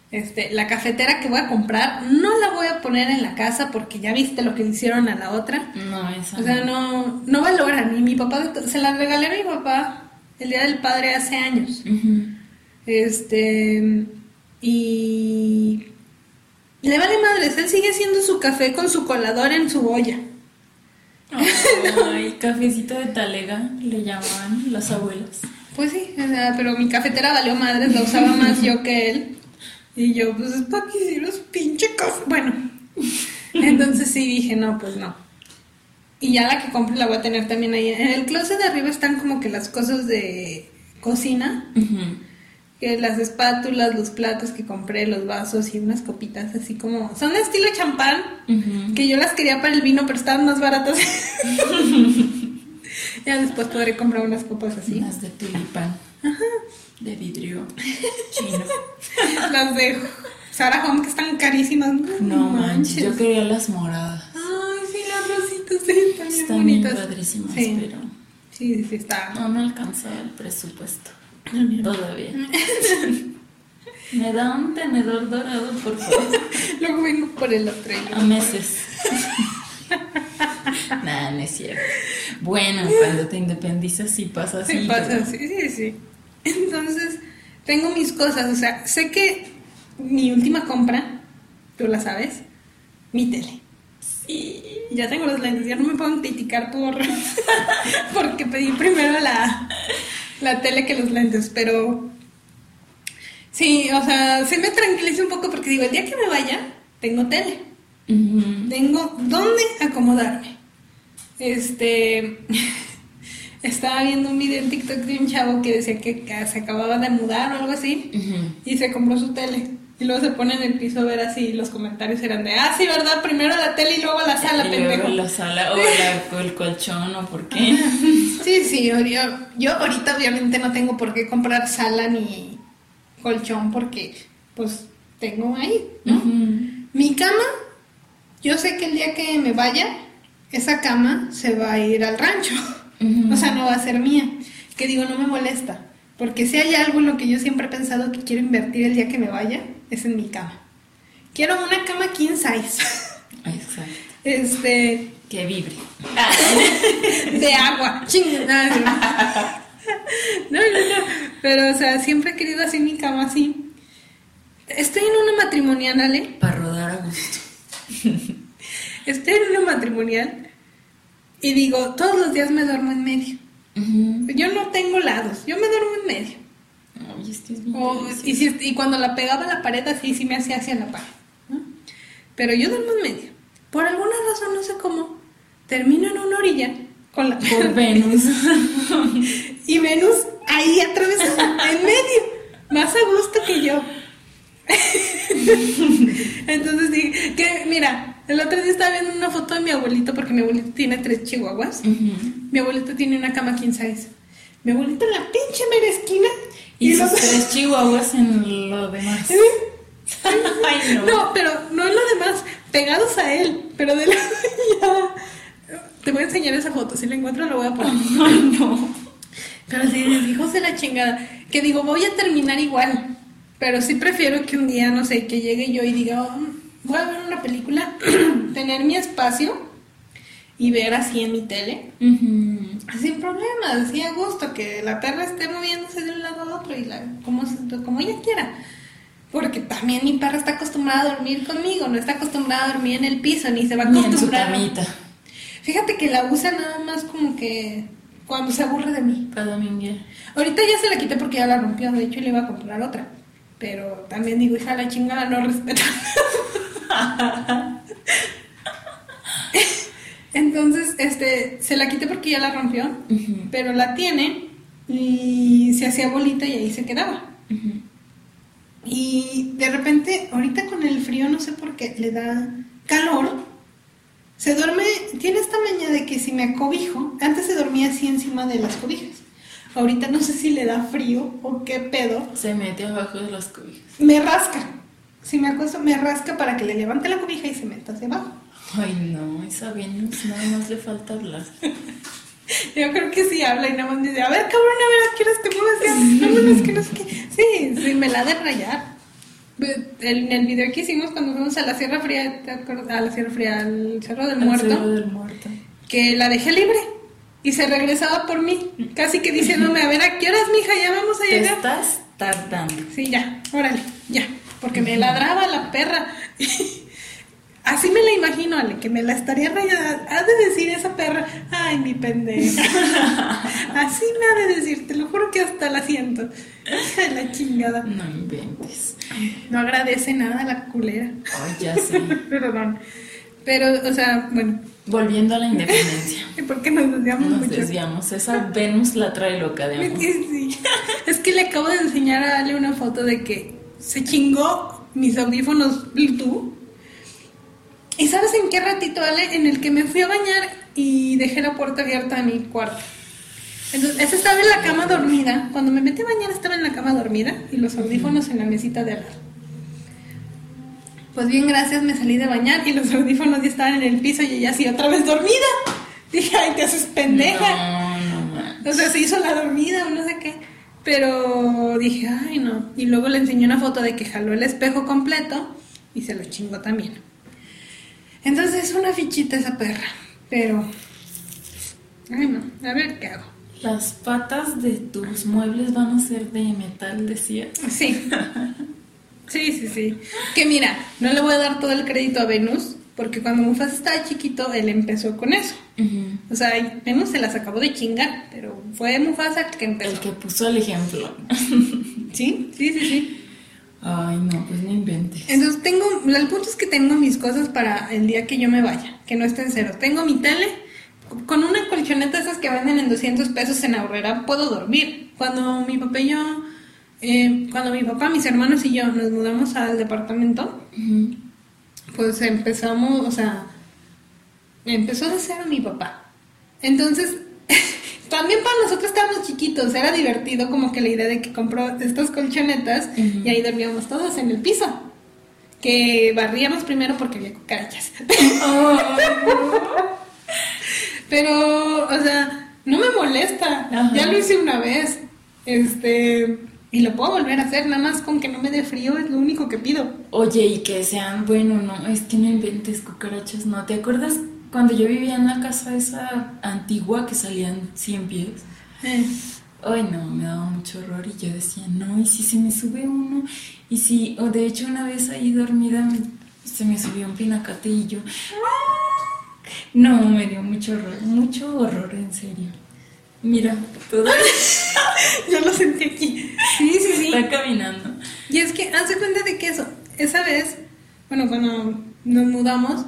Este, la cafetera que voy a comprar no la voy a poner en la casa porque ya viste lo que le hicieron a la otra. No, esa O sea, no, no valoran. Y mi papá se la regalé a mi papá el día del padre hace años. Este y le vale madres, él sigue haciendo su café con su colador en su olla. Ay, cafecito de talega le llamaban las abuelas. Pues sí, o sea, pero mi cafetera valió madres, la usaba más yo que él. Y yo, pues es para que hicieras pinche café. Bueno, entonces sí dije, no, pues no. Y ya la que compre la voy a tener también ahí. En el closet de arriba están como que las cosas de cocina. Que las espátulas, los platos que compré, los vasos y unas copitas así como... Son de estilo champán, que yo las quería para el vino, pero estaban más baratas. ya después podré comprar unas copas así. Las de tulipán. De vidrio chino. Las de Sarah Home que están carísimas. No manches, yo quería las moradas. Ay, sí, las rositas sí, están Están bien bonitas. padrísimas, Sí. pero Sí, sí, está. no me alcanzaba el presupuesto. Todavía. Me da un tenedor dorado, por favor. Luego vengo por el otro. A meses. Nada, no es cierto. Bueno, cuando te independizas sí pasa así. Sí, pasa, pero- sí, sí, sí. Entonces, tengo mis cosas. O sea, sé que mi última compra, tú la sabes, mi tele. Sí. Ya tengo los lentes, ya no me pueden criticar por porque pedí primero la, la tele que los lentes, pero sí, o sea, se me tranquiliza un poco porque digo, el día que me vaya, tengo tele, tengo dónde acomodarme. Este, estaba viendo un video en TikTok de un chavo que decía que se acababa de mudar o algo así y se compró su tele. Y luego se pone en el piso a ver así, los comentarios eran de, ah, sí, ¿verdad? Primero la tele y luego la sala, y luego pendejo. la sala o la- el colchón o por qué. Sí, sí, yo, yo ahorita obviamente no tengo por qué comprar sala ni colchón porque pues tengo ahí, ¿no? Mi cama, yo sé que el día que me vaya, esa cama se va a ir al rancho, o sea, no va a ser mía, que digo, no me molesta, porque si hay algo en lo que yo siempre he pensado que quiero invertir el día que me vaya, es en mi cama. Quiero una cama king size, Exacto. este, Que vibre. de agua. No, no, no. Pero, o sea, siempre he querido así mi cama así. Estoy en una matrimonial, Ale. Para rodar a gusto. Estoy en una matrimonial. Y digo, todos los días me duermo en medio. Yo no tengo lados, yo me duermo en medio. Es O- y, si- y cuando la pegaba a la pared, así sí me hacía hacia la pared. ¿no? Pero yo duermo en medio. Por alguna razón, no sé cómo, termino en una orilla con la Por Venus. Y Venus ahí atravesada, en medio, más a gusto que yo. Entonces dije, que mira, el otro día estaba viendo una foto de mi abuelito, porque mi abuelito tiene tres chihuahuas. Ujú. Mi abuelito tiene una cama king size. Mi abuelito en la pinche mera esquina. Y sus tres chihuahuas en lo demás. ¿Sí? Ay, no. No, pero no en lo demás, pegados a él, pero de la. Te voy a enseñar esa foto, si la encuentro la voy a poner. Ay, no. Pero sí, hijos de la chingada. Que digo, voy a terminar igual. Pero sí prefiero que un día, no sé, que llegue yo y diga, "Oh, voy a ver una película, tener mi espacio y ver así en mi tele. Ujú. Sin problemas, así a gusto, que la perra esté moviéndose de un lado a otro y la, como, como ella quiera. Porque también mi perra está acostumbrada a dormir conmigo, no está acostumbrada a dormir en el piso, ni se va a Ni en su acostumbrar. camita. Fíjate que la usa nada más como que cuando se aburre de mí. Para dominguear. Ahorita ya se la quité porque ya la rompió, de hecho le iba a comprar otra. Pero también digo, hija, la chingada no respeta. Entonces, este, se la quité porque ya la rompió, pero la tiene y se hacía bolita y ahí se quedaba. Y de repente, ahorita con el frío, no sé por qué, le da calor. Se duerme, tiene esta maña de que si me acobijo, antes se dormía así encima de las cobijas. Ahorita no sé si le da frío o qué pedo. Se mete abajo de las cobijas. Me rasca. Si me acuesto, me rasca para que le levante la cobija y se meta hacia abajo. Ay, no, esa Venus nada más le falta hablar. Yo creo que sí habla y nada más me dice, a ver, cabrón, a ver, ¿a qué horas te mueves ya? Vámonos, que no sé qué. Sí, sí, me la de rayar. En el video que hicimos cuando fuimos a la Sierra Fría, ¿te acuerdas? A la Sierra Fría, al Cerro del El Muerto, Cerro del Muerto. que la dejé libre y se regresaba por mí, casi que diciéndome, a ver, ¿a qué horas, mija? Ya vamos a Te llegar. estás tardando. Sí, ya, órale, ya. Porque me ladraba la perra. Así me la imagino, Ale, que me la estaría rayando. Ha de decir esa perra, ay, mi pendeja. Así me ha de decir, te lo juro que hasta la siento. Hija de la chingada. No inventes. No agradece nada a la culera. Ay, ya sé. Perdón. Pero, o sea, bueno, Volviendo a la independencia. ¿por qué nos desviamos Nos mucho? desviamos. Esa Venus la trae loca de amor. Sí. Es que le acabo de enseñar a Ale una foto de que se chingó mis audífonos Bluetooth. ¿Y sabes en qué ratito, Ale? En el que me fui a bañar y dejé la puerta abierta de mi cuarto. Entonces, esa estaba en la cama dormida. Cuando me metí a bañar estaba en la cama dormida y los audífonos en la mesita de al lado. Pues bien, gracias, me salí de bañar y los audífonos ya estaban en el piso y ella así otra vez dormida. Dije, ay, te haces pendeja. No, no man. O sea, se hizo la dormida no. Pero dije, ay, no. Y luego le enseñé una foto de que jaló el espejo completo y se lo chingó también. Entonces es una fichita esa perra. Pero, ay, no. A ver qué hago. Las patas de tus muebles van a ser de metal, decía. Sí. Sí, sí, sí. Que mira, no le voy a dar todo el crédito a Venus, porque cuando Mufasa estaba chiquito, él empezó con eso. O sea, Venus se las acabó de chingar, pero fue Mufasa el que El empezó. que puso el ejemplo. Sí, sí, sí, sí. Ay, no, pues no inventes. Entonces tengo, el punto es que tengo mis cosas para el día que yo me vaya, que no esté en cero. Tengo mi tele, con una colchoneta esas que venden en 200 pesos en Aurrera puedo dormir. Cuando mi papá y yo, eh, cuando mi papá, mis hermanos y yo nos mudamos al departamento, Ujú. Pues empezamos, o sea, empezó de cero mi papá. Entonces, también para nosotros estábamos chiquitos, era divertido como que la idea de que compró estas colchonetas y ahí dormíamos todos en el piso. Que barríamos primero porque había cucarachas. Pero, o sea, no me molesta. Ya lo hice una vez. Este, y lo puedo volver a hacer, nada más con que no me dé frío, es lo único que pido. Oye, y que sean, bueno, no, es que no inventes cucarachas, ¿no? ¿Te acuerdas cuando yo vivía en la casa esa antigua que salían 100 pies? Eh. Ay, no, me daba mucho horror y yo decía, no, y si se me sube uno, y si, o de hecho una vez ahí dormida se me subió un pinacate y yo, no, me dio mucho horror, mucho horror, en serio. Mira, todavía Yo lo sentí aquí. Está caminando. Y es que, hace cuenta de que eso, esa vez, bueno, cuando nos mudamos,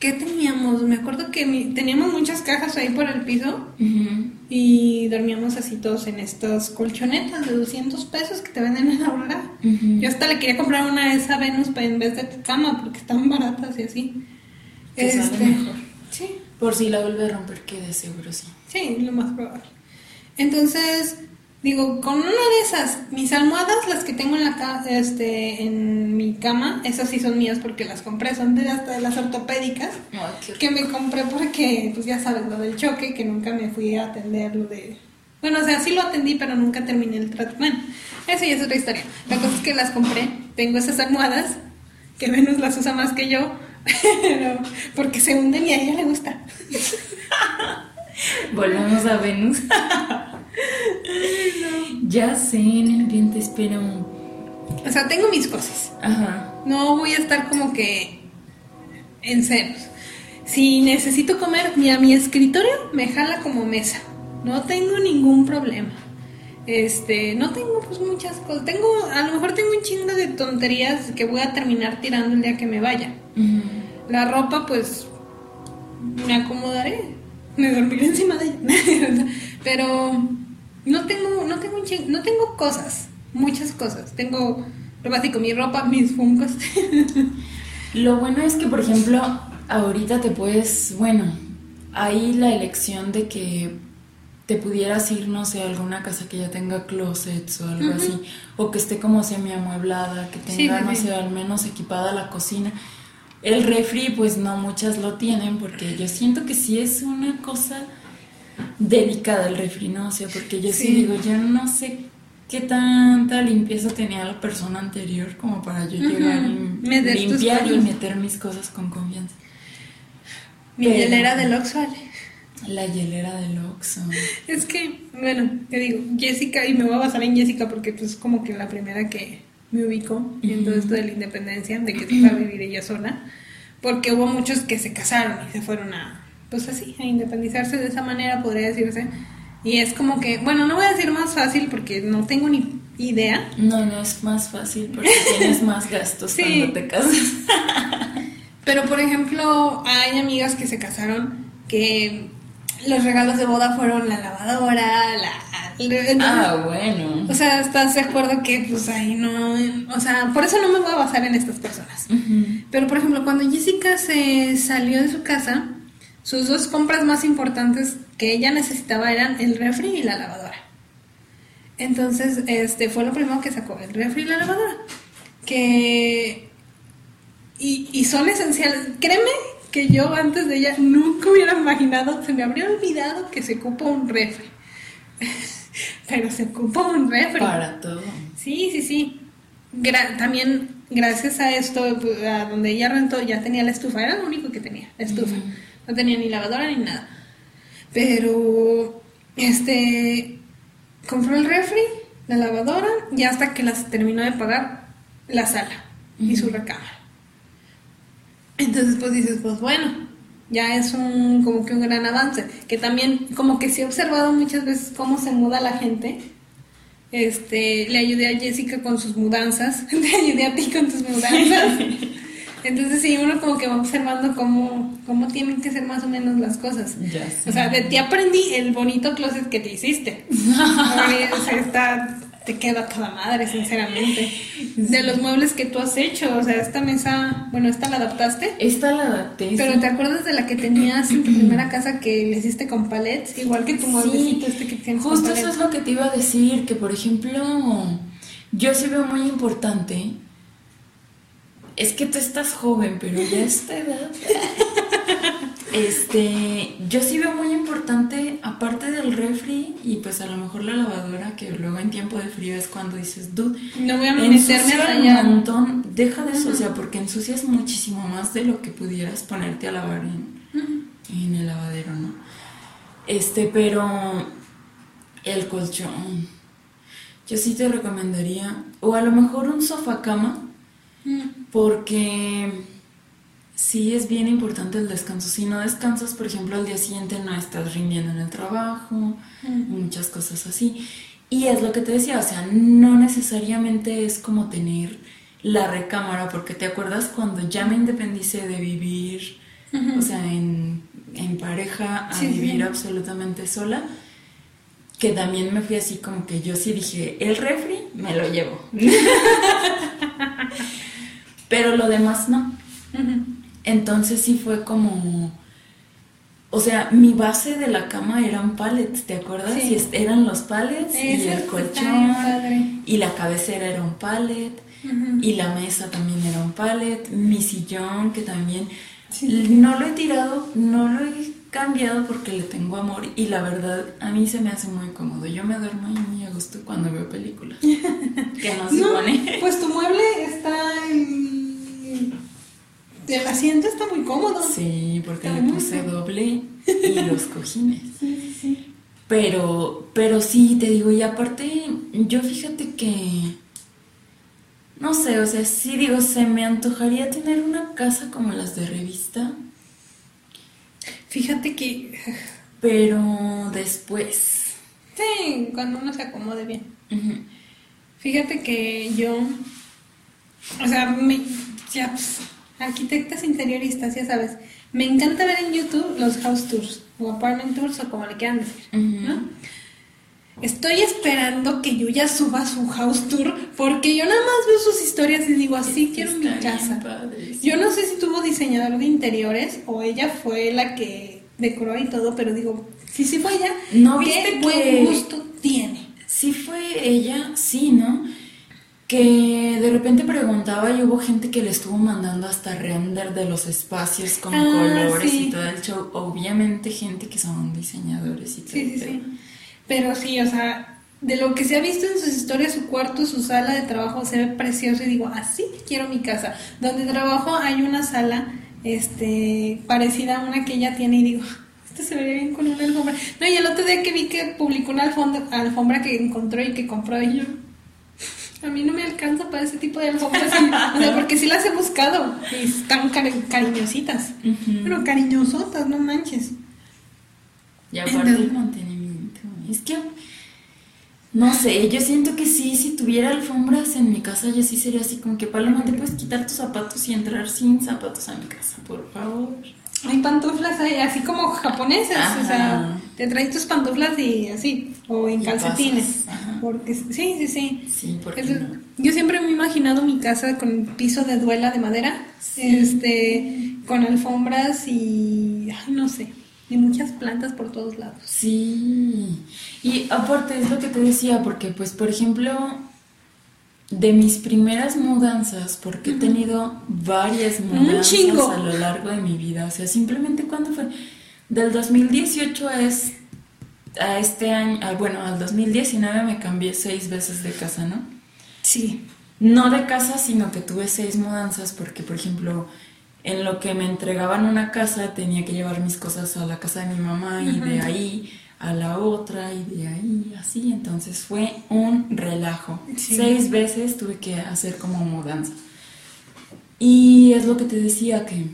¿qué teníamos? Me acuerdo que mi- teníamos muchas cajas ahí por el piso Ujú. y dormíamos así todos en estas colchonetas de 200 pesos que te venden en la Aurora. Ujú. Yo hasta le quería comprar una de esa Venus en vez de cama porque están baratas y así. Este, Te sale mejor. Sí, Por si la vuelve a romper, que de seguro sí. Sí, lo más probable. Entonces, digo, con una de esas, mis almohadas, las que tengo en la ca- este, en mi cama, esas sí son mías porque las compré, son de hasta de las ortopédicas, que me compré porque, pues ya sabes, lo del choque, que nunca me fui a atender lo de... Bueno, o sea, sí lo atendí, pero nunca terminé el trato. Bueno, esa ya es otra historia. La cosa es que las compré, tengo esas almohadas, que Venus las usa más que yo, pero porque se hunden y a ella le gusta. Volvemos a Venus. Ya sé, en el te espero. O sea, tengo mis cosas. Ajá. No voy a estar como que en ceros. Si necesito comer, mira, mi escritorio me jala como mesa. No tengo ningún problema. Este, no tengo pues muchas cosas. Tengo, a lo mejor tengo un chingo de tonterías que voy a terminar tirando el día que me vaya. La ropa, pues, me acomodaré. Me dormiré encima de ella. Pero no tengo, no tengo un no tengo cosas, muchas cosas. Tengo lo básico, mi ropa, mis funcos. Lo bueno es que, por ejemplo, ahorita te puedes, bueno, hay la elección de que te pudieras ir, no sé, a alguna casa que ya tenga closets o algo así, o que esté como semi-amueblada, que tenga, sí, no sé, al menos equipada la cocina. El refri, pues no muchas lo tienen, porque yo siento que sí es una cosa delicada el refri, ¿no? O sea, porque yo sí, digo, yo no sé qué tanta limpieza tenía la persona anterior como para yo llegar y limpiar y meter mis cosas con confianza. Mi hielera del Oxxo, La hielera del Oxxo. Es que, bueno, te digo, Jessica, y me voy a basar en Jessica porque pues como que la primera que me ubicó en todo esto de la independencia, de que se fue a vivir ella sola, porque hubo muchos que se casaron y se fueron a, pues así, a independizarse de esa manera, podría decirse. Y es como que, bueno, no voy a decir más fácil porque no tengo ni idea. No, no es más fácil porque tienes más gastos cuando te casas. Pero, por ejemplo, hay amigas que se casaron que los regalos de boda fueron la lavadora, la... ah, bueno. O sea, ¿estás de acuerdo que pues ahí no... O sea, por eso no me voy a basar en estas personas. Pero, por ejemplo, cuando Jessica se salió de su casa, sus dos compras más importantes que ella necesitaba eran el refri y la lavadora. Entonces, este fue lo primero que sacó, el refri y la lavadora. Que. Y, y son esenciales. Créeme que yo antes de ella nunca hubiera imaginado, se me habría olvidado que se ocupa un refri. Pero se ocupa un refri. Para todo. Sí, sí, sí. también gracias a esto, a donde ella rentó, ya tenía la estufa, era lo único que tenía, la estufa. No tenía ni lavadora ni nada. Pero, este, compró el refri, la lavadora, y hasta que las terminó de pagar, la sala y su recámara. Entonces, pues dices, pues bueno, ya es un, como que un gran avance. Que también, como que sí he observado muchas veces cómo se muda la gente. Este, le ayudé a Jessica con sus mudanzas, le ayudé a ti con tus mudanzas. Entonces sí, uno como que va observando cómo, cómo tienen que ser más o menos las cosas. O sea, de ti aprendí el bonito closet que te hiciste. o sea, está, te queda toda madre, sinceramente. De los muebles que tú has hecho, o sea, esta mesa, bueno, esta la adaptaste. Esta la adapté. Pero ¿te acuerdas de la que tenías en tu primera casa que le hiciste con palets? Igual que tu mueblecito este que tienes Justo eso es lo que te iba a decir, que por ejemplo, yo sí veo muy importante es que tú estás joven, pero ya esta edad. Este, yo sí veo muy importante, aparte del refri y pues a lo mejor la lavadora, que luego en tiempo de frío es cuando dices, dude, no voy a meterme un montón, deja de eso, o sea, porque ensucias muchísimo más de lo que pudieras ponerte a lavar en, en el lavadero, ¿no? Este, pero el colchón, yo sí te recomendaría, o a lo mejor un sofá cama porque sí es bien importante el descanso. Si no descansas, por ejemplo, al día siguiente no estás rindiendo en el trabajo, muchas cosas así. Y es lo que te decía, o sea, no necesariamente es como tener la recámara, porque te acuerdas cuando ya me independicé de vivir, o sea, en, pareja a vivir absolutamente sola, que también me fui así como que yo sí dije, el refri me lo llevo. pero lo demás no. Entonces sí fue como... O sea, mi base de la cama eran pallets, ¿te acuerdas? Sí. eran los pallets y el colchón y la cabecera era un pallet y la mesa también era un pallet, mi sillón que también no lo he tirado, no lo he cambiado porque le tengo amor y la verdad a mí se me hace muy cómodo. Yo me duermo ahí muy a gusto cuando veo películas. que no se pone. Pues tu mueble está el asiento está muy cómodo. Sí, porque le puse doble y los cojines. Sí, sí. Pero, pero sí, te digo, y aparte, yo fíjate que. No sé, o sea, sí digo, se me antojaría tener una casa como las de revista. Fíjate que. Pero después. Sí, cuando uno se acomode bien. Fíjate que yo. O sea, me, ya, pues, arquitectas interioristas, ya sabes. Me encanta ver en YouTube los house tours o apartment tours o como le quieran decir, ¿no? Estoy esperando que Yuya suba su house tour porque yo nada más veo sus historias y digo, así quiero mi casa. Yo no sé si tuvo diseñador de interiores o ella fue la que decoró y todo, pero digo, si sí fue ella, ¿no qué buen gusto tiene. Sí fue ella, sí, ¿no? Que de repente preguntaba y hubo gente que le estuvo mandando hasta render de los espacios con Ah, colores sí. y todo el show. Obviamente gente que son diseñadores y todo. Sí, sí, pero- sí. Pero sí, o sea, de lo que se ha visto en sus historias, su cuarto, su sala de trabajo se ve precioso y digo, así quiero mi casa. Donde trabajo hay una sala este parecida a una que ella tiene y digo, esto se vería bien con una alfombra. No, y el otro día que vi que publicó una alfombra, alfombra que encontró y que compró y yo, a mí no me alcanza para ese tipo de alfombras. o sea, porque sí las he buscado y están cari- cariñositas. Ujú. Pero cariñosotas, no manches. Y aparte Entonces- el mantenimiento. Es que, no sé, yo siento que sí, si tuviera alfombras en mi casa, yo sí sería así como que, Paloma, te puedes quitar tus zapatos y entrar sin zapatos a mi casa, por favor. Hay pantuflas ahí, así como japonesas, o sea. Te traes tus pantuflas y así, o en Y calcetines. Porque sí, sí, sí. Sí, no? Yo siempre me he imaginado mi casa con piso de duela de madera, este, con alfombras y, ay, no sé, y muchas plantas por todos lados. Sí. Y aparte es lo que te decía, porque pues, por ejemplo, de mis primeras mudanzas, porque he tenido varias mudanzas a lo largo de mi vida, o sea, simplemente cuando fue del 2018 a, es- a este año, bueno, al 2019 me cambié seis veces de casa, ¿no? Sí. No de casa, sino que tuve seis mudanzas porque, por ejemplo, en lo que me entregaban una casa tenía que llevar mis cosas a la casa de mi mamá y de ahí a la otra y de ahí así. Entonces fue un relajo. Sí. Seis veces tuve que hacer como mudanza. Y es lo que te decía que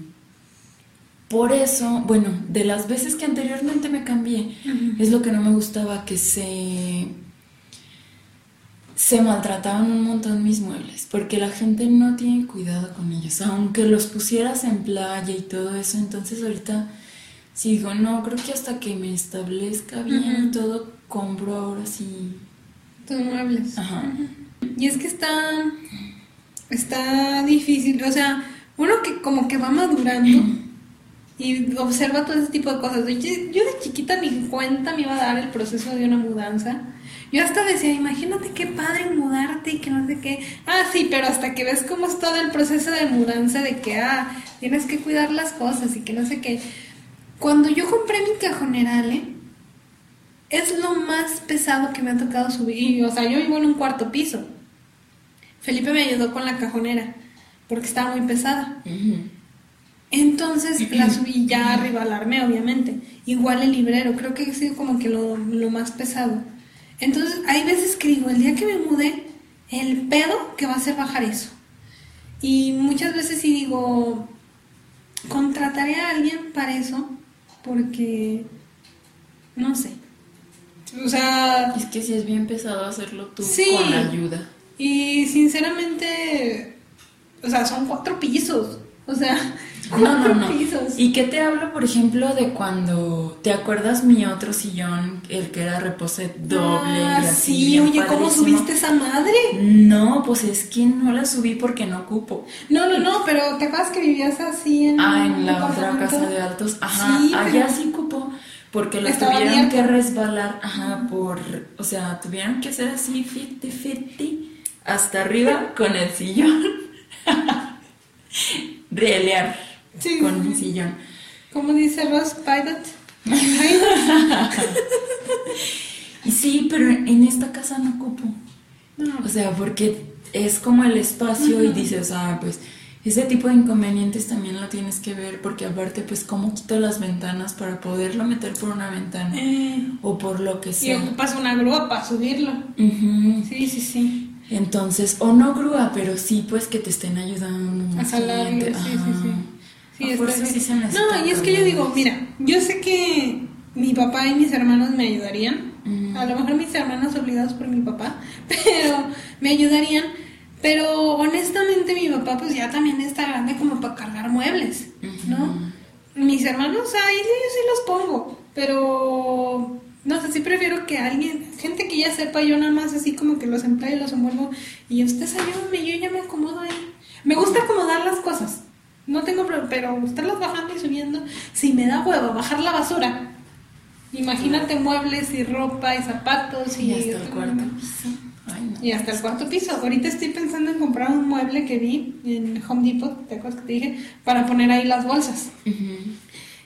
por eso, bueno, de las veces que anteriormente me cambié, es lo que no me gustaba que se se maltrataban un montón mis muebles, porque la gente no tiene cuidado con ellos, aunque los pusieras en playa y todo eso, entonces ahorita sí digo, no, creo que hasta que me establezca bien todo, compro ahora sí. Tus muebles. Ajá. Y es que está, está difícil, o sea, uno que como que va madurando y observa todo ese tipo de cosas. Yo, yo de chiquita ni cuenta me iba a dar el proceso de una mudanza. Yo hasta decía, imagínate qué padre mudarte y que no sé qué. Ah, sí, pero hasta que ves cómo es todo el proceso de mudanza, de que, ah, tienes que cuidar las cosas y que no sé qué. Cuando yo compré mi cajonera, Ale, es lo más pesado que me ha tocado subir. O sea, yo vivo en un cuarto piso. Felipe me ayudó con la cajonera porque estaba muy pesada. Ujú. Entonces la subí ya arriba al armé, obviamente. Igual el librero, creo que ha sido como que lo, lo más pesado. Entonces hay veces que digo, el día que me mudé, el pedo que va a hacer bajar eso. Y muchas veces sí digo, contrataré a alguien para eso, porque no sé. O sea, Es que sí es bien pesado hacerlo tú Sí. con ayuda. y sinceramente, o sea, son cuatro pisos. O sea, No, no, no. ¿Y qué te hablo, por ejemplo, de cuando te acuerdas mi otro sillón, el que era reposet doble Ah, y así? sí, oye, ¿cómo subiste esa madre? No, pues es que no la subí porque no cupo. No, no, no, pero ¿te acuerdas que vivías así en Ah, en la otra casa de altos. Ajá, Sí, allá pero- sí cupo. Porque lo Estaba tuvieron abierto. que resbalar, ajá, por, o sea, tuvieron que hacer así, fifty, fifty, hasta arriba con el sillón. Rielear Sí, con mi sillón. ¿Cómo dice Ross Pilot? Y sí, pero en esta casa no cupo. No. O sea, porque es como el espacio y dices, ah, pues ese tipo de inconvenientes también lo tienes que ver, porque aparte, pues, ¿cómo quito las ventanas para poderlo meter por una ventana? Eh, O por lo que y sea. ocupas una grúa para subirlo. Ujú. Sí, sí, sí. Entonces, o no grúa, pero sí, pues que te estén ayudando. A gente. sí, sí, sí. Sí, A está fuerza bien. sí se necesita No, y es que yo digo, mira, yo sé que mi papá y mis hermanos me ayudarían. A lo mejor mis hermanos obligados por mi papá, pero me ayudarían. Pero honestamente mi papá pues ya también está grande como para cargar muebles, ¿no? Mis hermanos, ahí sí, yo sí los pongo, pero no sé, sí prefiero que alguien, gente que ya sepa, yo nada más así como que los empleo y los envuelvo y ustedes ayúdenme, yo ya me acomodo ahí. Me gusta acomodar las cosas, no tengo problema, pero estarlas bajando y subiendo, si me da huevo bajar la basura, imagínate muebles y ropa y zapatos y... Y hasta el cuarto piso. Ay, no. Y hasta el cuarto piso. Ahorita estoy pensando en comprar un mueble que vi en Home Depot, ¿te acuerdas que te dije? Para poner ahí las bolsas.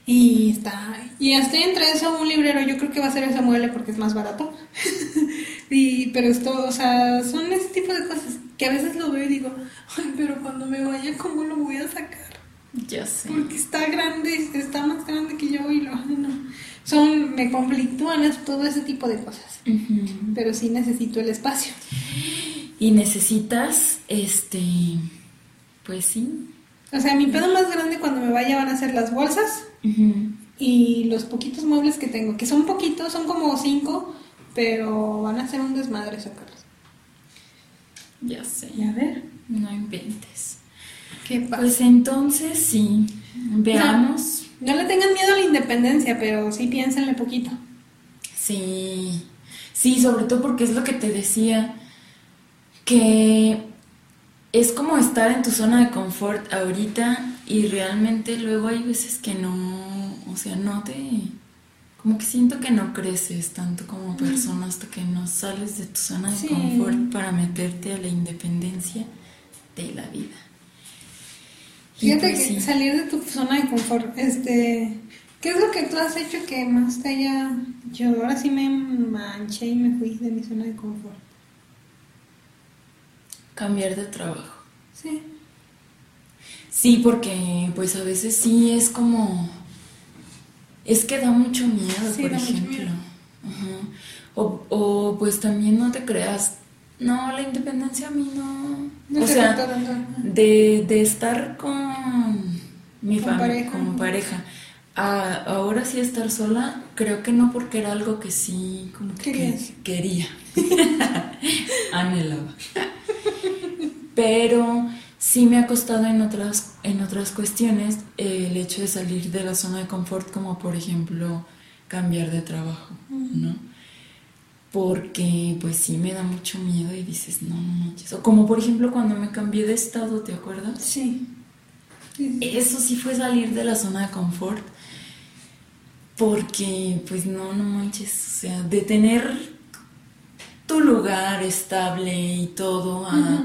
Y está. Y estoy entre eso un librero. Yo creo que va a ser ese mueble porque es más barato. y, pero esto, o sea, son ese tipo de cosas que a veces lo veo y digo, ay, pero cuando me vaya, ¿cómo lo voy a sacar? Ya sé. Porque está grande, está más grande que yo y lo. no. Son, me conflictúan todo ese tipo de cosas. Pero sí necesito el espacio. Y necesitas, este, pues sí. O sea, mi pedo más grande cuando me vaya van a ser las bolsas y los poquitos muebles que tengo, que son poquitos, son como cinco, pero van a ser un desmadre sacarlos. Ya sé. Y a ver, No inventes. ¿Qué pasa? Pues entonces sí. Veamos. no le tengan miedo a la independencia, pero sí piénsenle poquito. Sí. Sí, sobre todo porque es lo que te decía. Que es como estar en tu zona de confort ahorita y realmente luego hay veces que no, o sea, no te, como que siento que no creces tanto como persona hasta que no sales de tu zona de Sí. confort para meterte a la independencia de la vida. Fíjate que sí. salir de tu zona de confort, este, ¿qué es lo que tú has hecho que más te haya... Yo ahora sí me manché y me fui de mi zona de confort. Cambiar de trabajo. Sí. Sí, porque pues a veces sí es como... Es que da mucho miedo, Sí, por da mucho ejemplo. miedo. Ajá. O, o pues también no te creas, no, la independencia a mí no... No o sea, de, de estar con mi Con familia, pareja. como pareja, a ahora sí estar sola, creo que no porque era algo que sí como que quería, anhelaba. Pero sí me ha costado en otras, en otras cuestiones eh, el hecho de salir de la zona de confort, como por ejemplo cambiar de trabajo, ¿no? Porque pues sí me da mucho miedo y dices, no, no manches. O como por ejemplo cuando me cambié de estado, ¿te acuerdas? Sí. Sí, sí. Eso sí fue salir de la zona de confort. Porque, pues no, no manches. O sea, de tener tu lugar estable y todo a,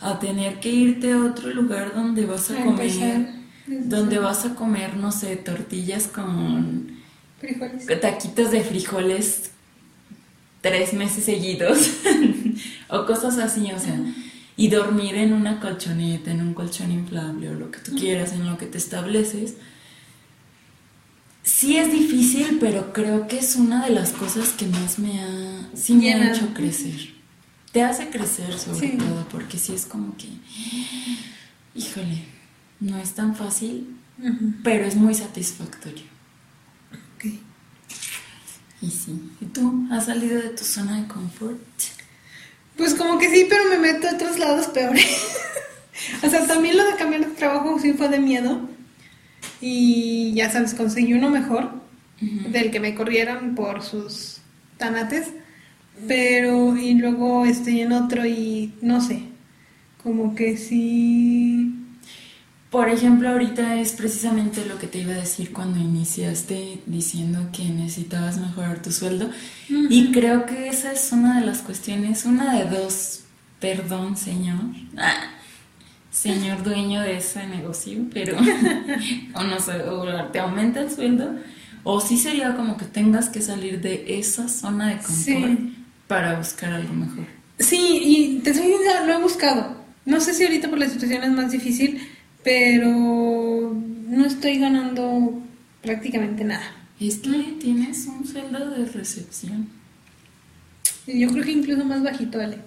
a tener que irte a otro lugar donde vas a A comer. Donde vas a comer, no sé, tortillas con Frijoles. taquitos de frijoles tres meses seguidos o cosas así, o sea, y dormir en una colchoneta, en un colchón inflable o lo que tú quieras, en lo que te estableces. Sí es difícil, pero creo que es una de las cosas que más me ha, sí me ha hecho crecer. Te hace crecer sobre Sí. todo, porque sí es como que, híjole, no es tan fácil, pero es muy satisfactorio. Y sí. ¿Y tú has salido de tu zona de confort? Pues como que sí, pero me meto a otros lados peores. o sea, también lo de cambiar de trabajo sí fue de miedo. Y ya sabes, conseguí uno mejor del que me corrieron por sus tanates. Pero, y luego estoy en otro y no sé, como que sí... Por ejemplo, ahorita es precisamente lo que te iba a decir cuando iniciaste diciendo que necesitabas mejorar tu sueldo. Y creo que esa es una de las cuestiones, una de dos. Perdón, señor. Ah, señor dueño de ese negocio, pero o no sé, o te aumenta el sueldo, o sí sería como que tengas que salir de esa zona de confort Sí. para buscar algo mejor. Sí, y te soy lo he buscado. No sé si ahorita por la situación es más difícil, pero no estoy ganando prácticamente nada. Es que tienes un sueldo de recepción. Yo creo que incluso más bajito, Ale.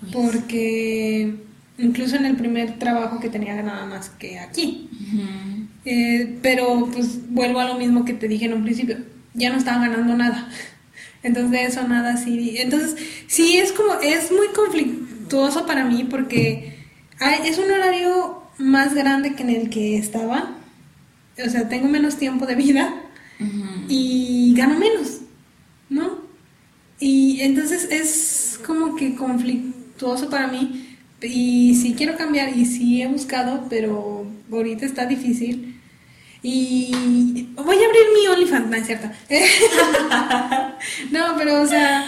Pues, Porque incluso en el primer trabajo que tenía ganaba más que aquí. Eh, pero pues vuelvo a lo mismo que te dije en un principio. Ya no estaba ganando nada. Entonces de eso nada sí. Entonces sí es como, es muy conflictuoso para mí porque hay- es un horario más grande que en el que estaba. O sea, tengo menos tiempo de vida y gano menos, ¿no? Y entonces es como que conflictuoso para mí y sí quiero cambiar y sí he buscado, pero ahorita está difícil. Y voy a abrir mi OnlyFans, no es cierto. no, pero o sea,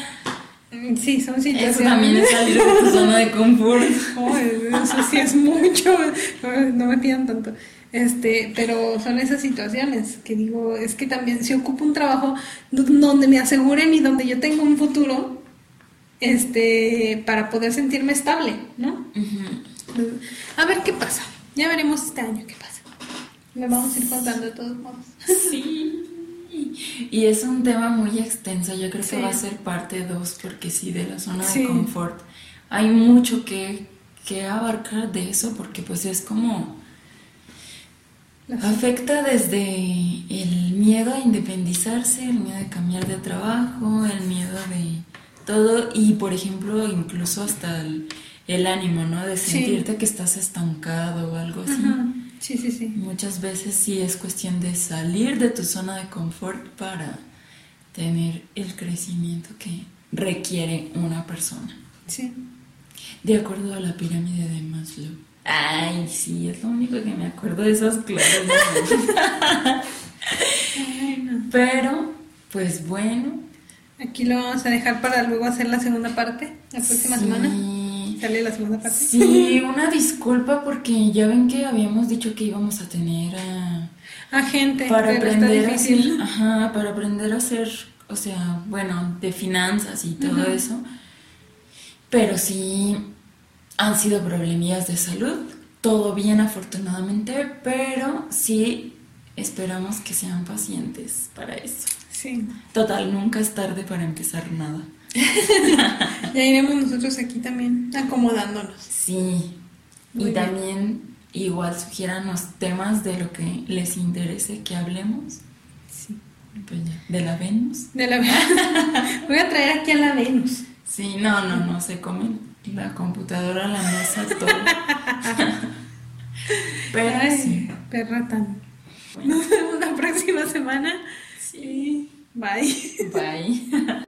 Sí, son situaciones. Eso también es salir de tu zona de confort. eso sí es mucho. No me pidan tanto. Este, pero son esas situaciones que digo, es que también si ocupo un trabajo donde me aseguren y donde yo tenga un futuro, este, para poder sentirme estable, ¿no? A ver qué pasa. Ya veremos este año qué pasa. Me vamos a ir contando de todos modos. Sí. Y es un tema muy extenso, yo creo que va a ser parte 2, porque sí, de la zona de confort. Hay mucho que, que abarcar de eso, porque pues es como Afecta desde el miedo a independizarse, el miedo de cambiar de trabajo, el miedo de todo y, por ejemplo, incluso hasta el, ánimo, ¿no? De sentirte que estás estancado o algo así. Sí, sí, sí. Muchas veces sí es cuestión de salir de tu zona de confort para tener el crecimiento que requiere una persona. Sí. De acuerdo a la pirámide de Maslow. Ay, sí, es lo único que me acuerdo de esas clases. Pero, pues bueno. Aquí lo vamos a dejar para luego hacer la segunda parte, la próxima semana. ¿Sale la segunda parte? Sí, una disculpa porque ya ven que habíamos dicho que íbamos a tener a... A gente, para aprender a hacer, ajá, para aprender a hacer, o sea, bueno, de finanzas y todo eso. Pero sí, han sido problemillas de salud, todo bien afortunadamente, pero sí esperamos que sean pacientes para eso. Sí. Total, nunca es tarde para empezar nada. ya iremos nosotros aquí también acomodándonos. Sí. y también igual sugieran los temas de lo que les interese que hablemos. Sí. Pues de la Venus. De la Venus. Voy a traer aquí a la Venus. Sí, no, no, no, se comen la computadora, la mesa, todo. Pero sí. Perra tan. Nos vemos la próxima semana. Sí. Bye. Bye.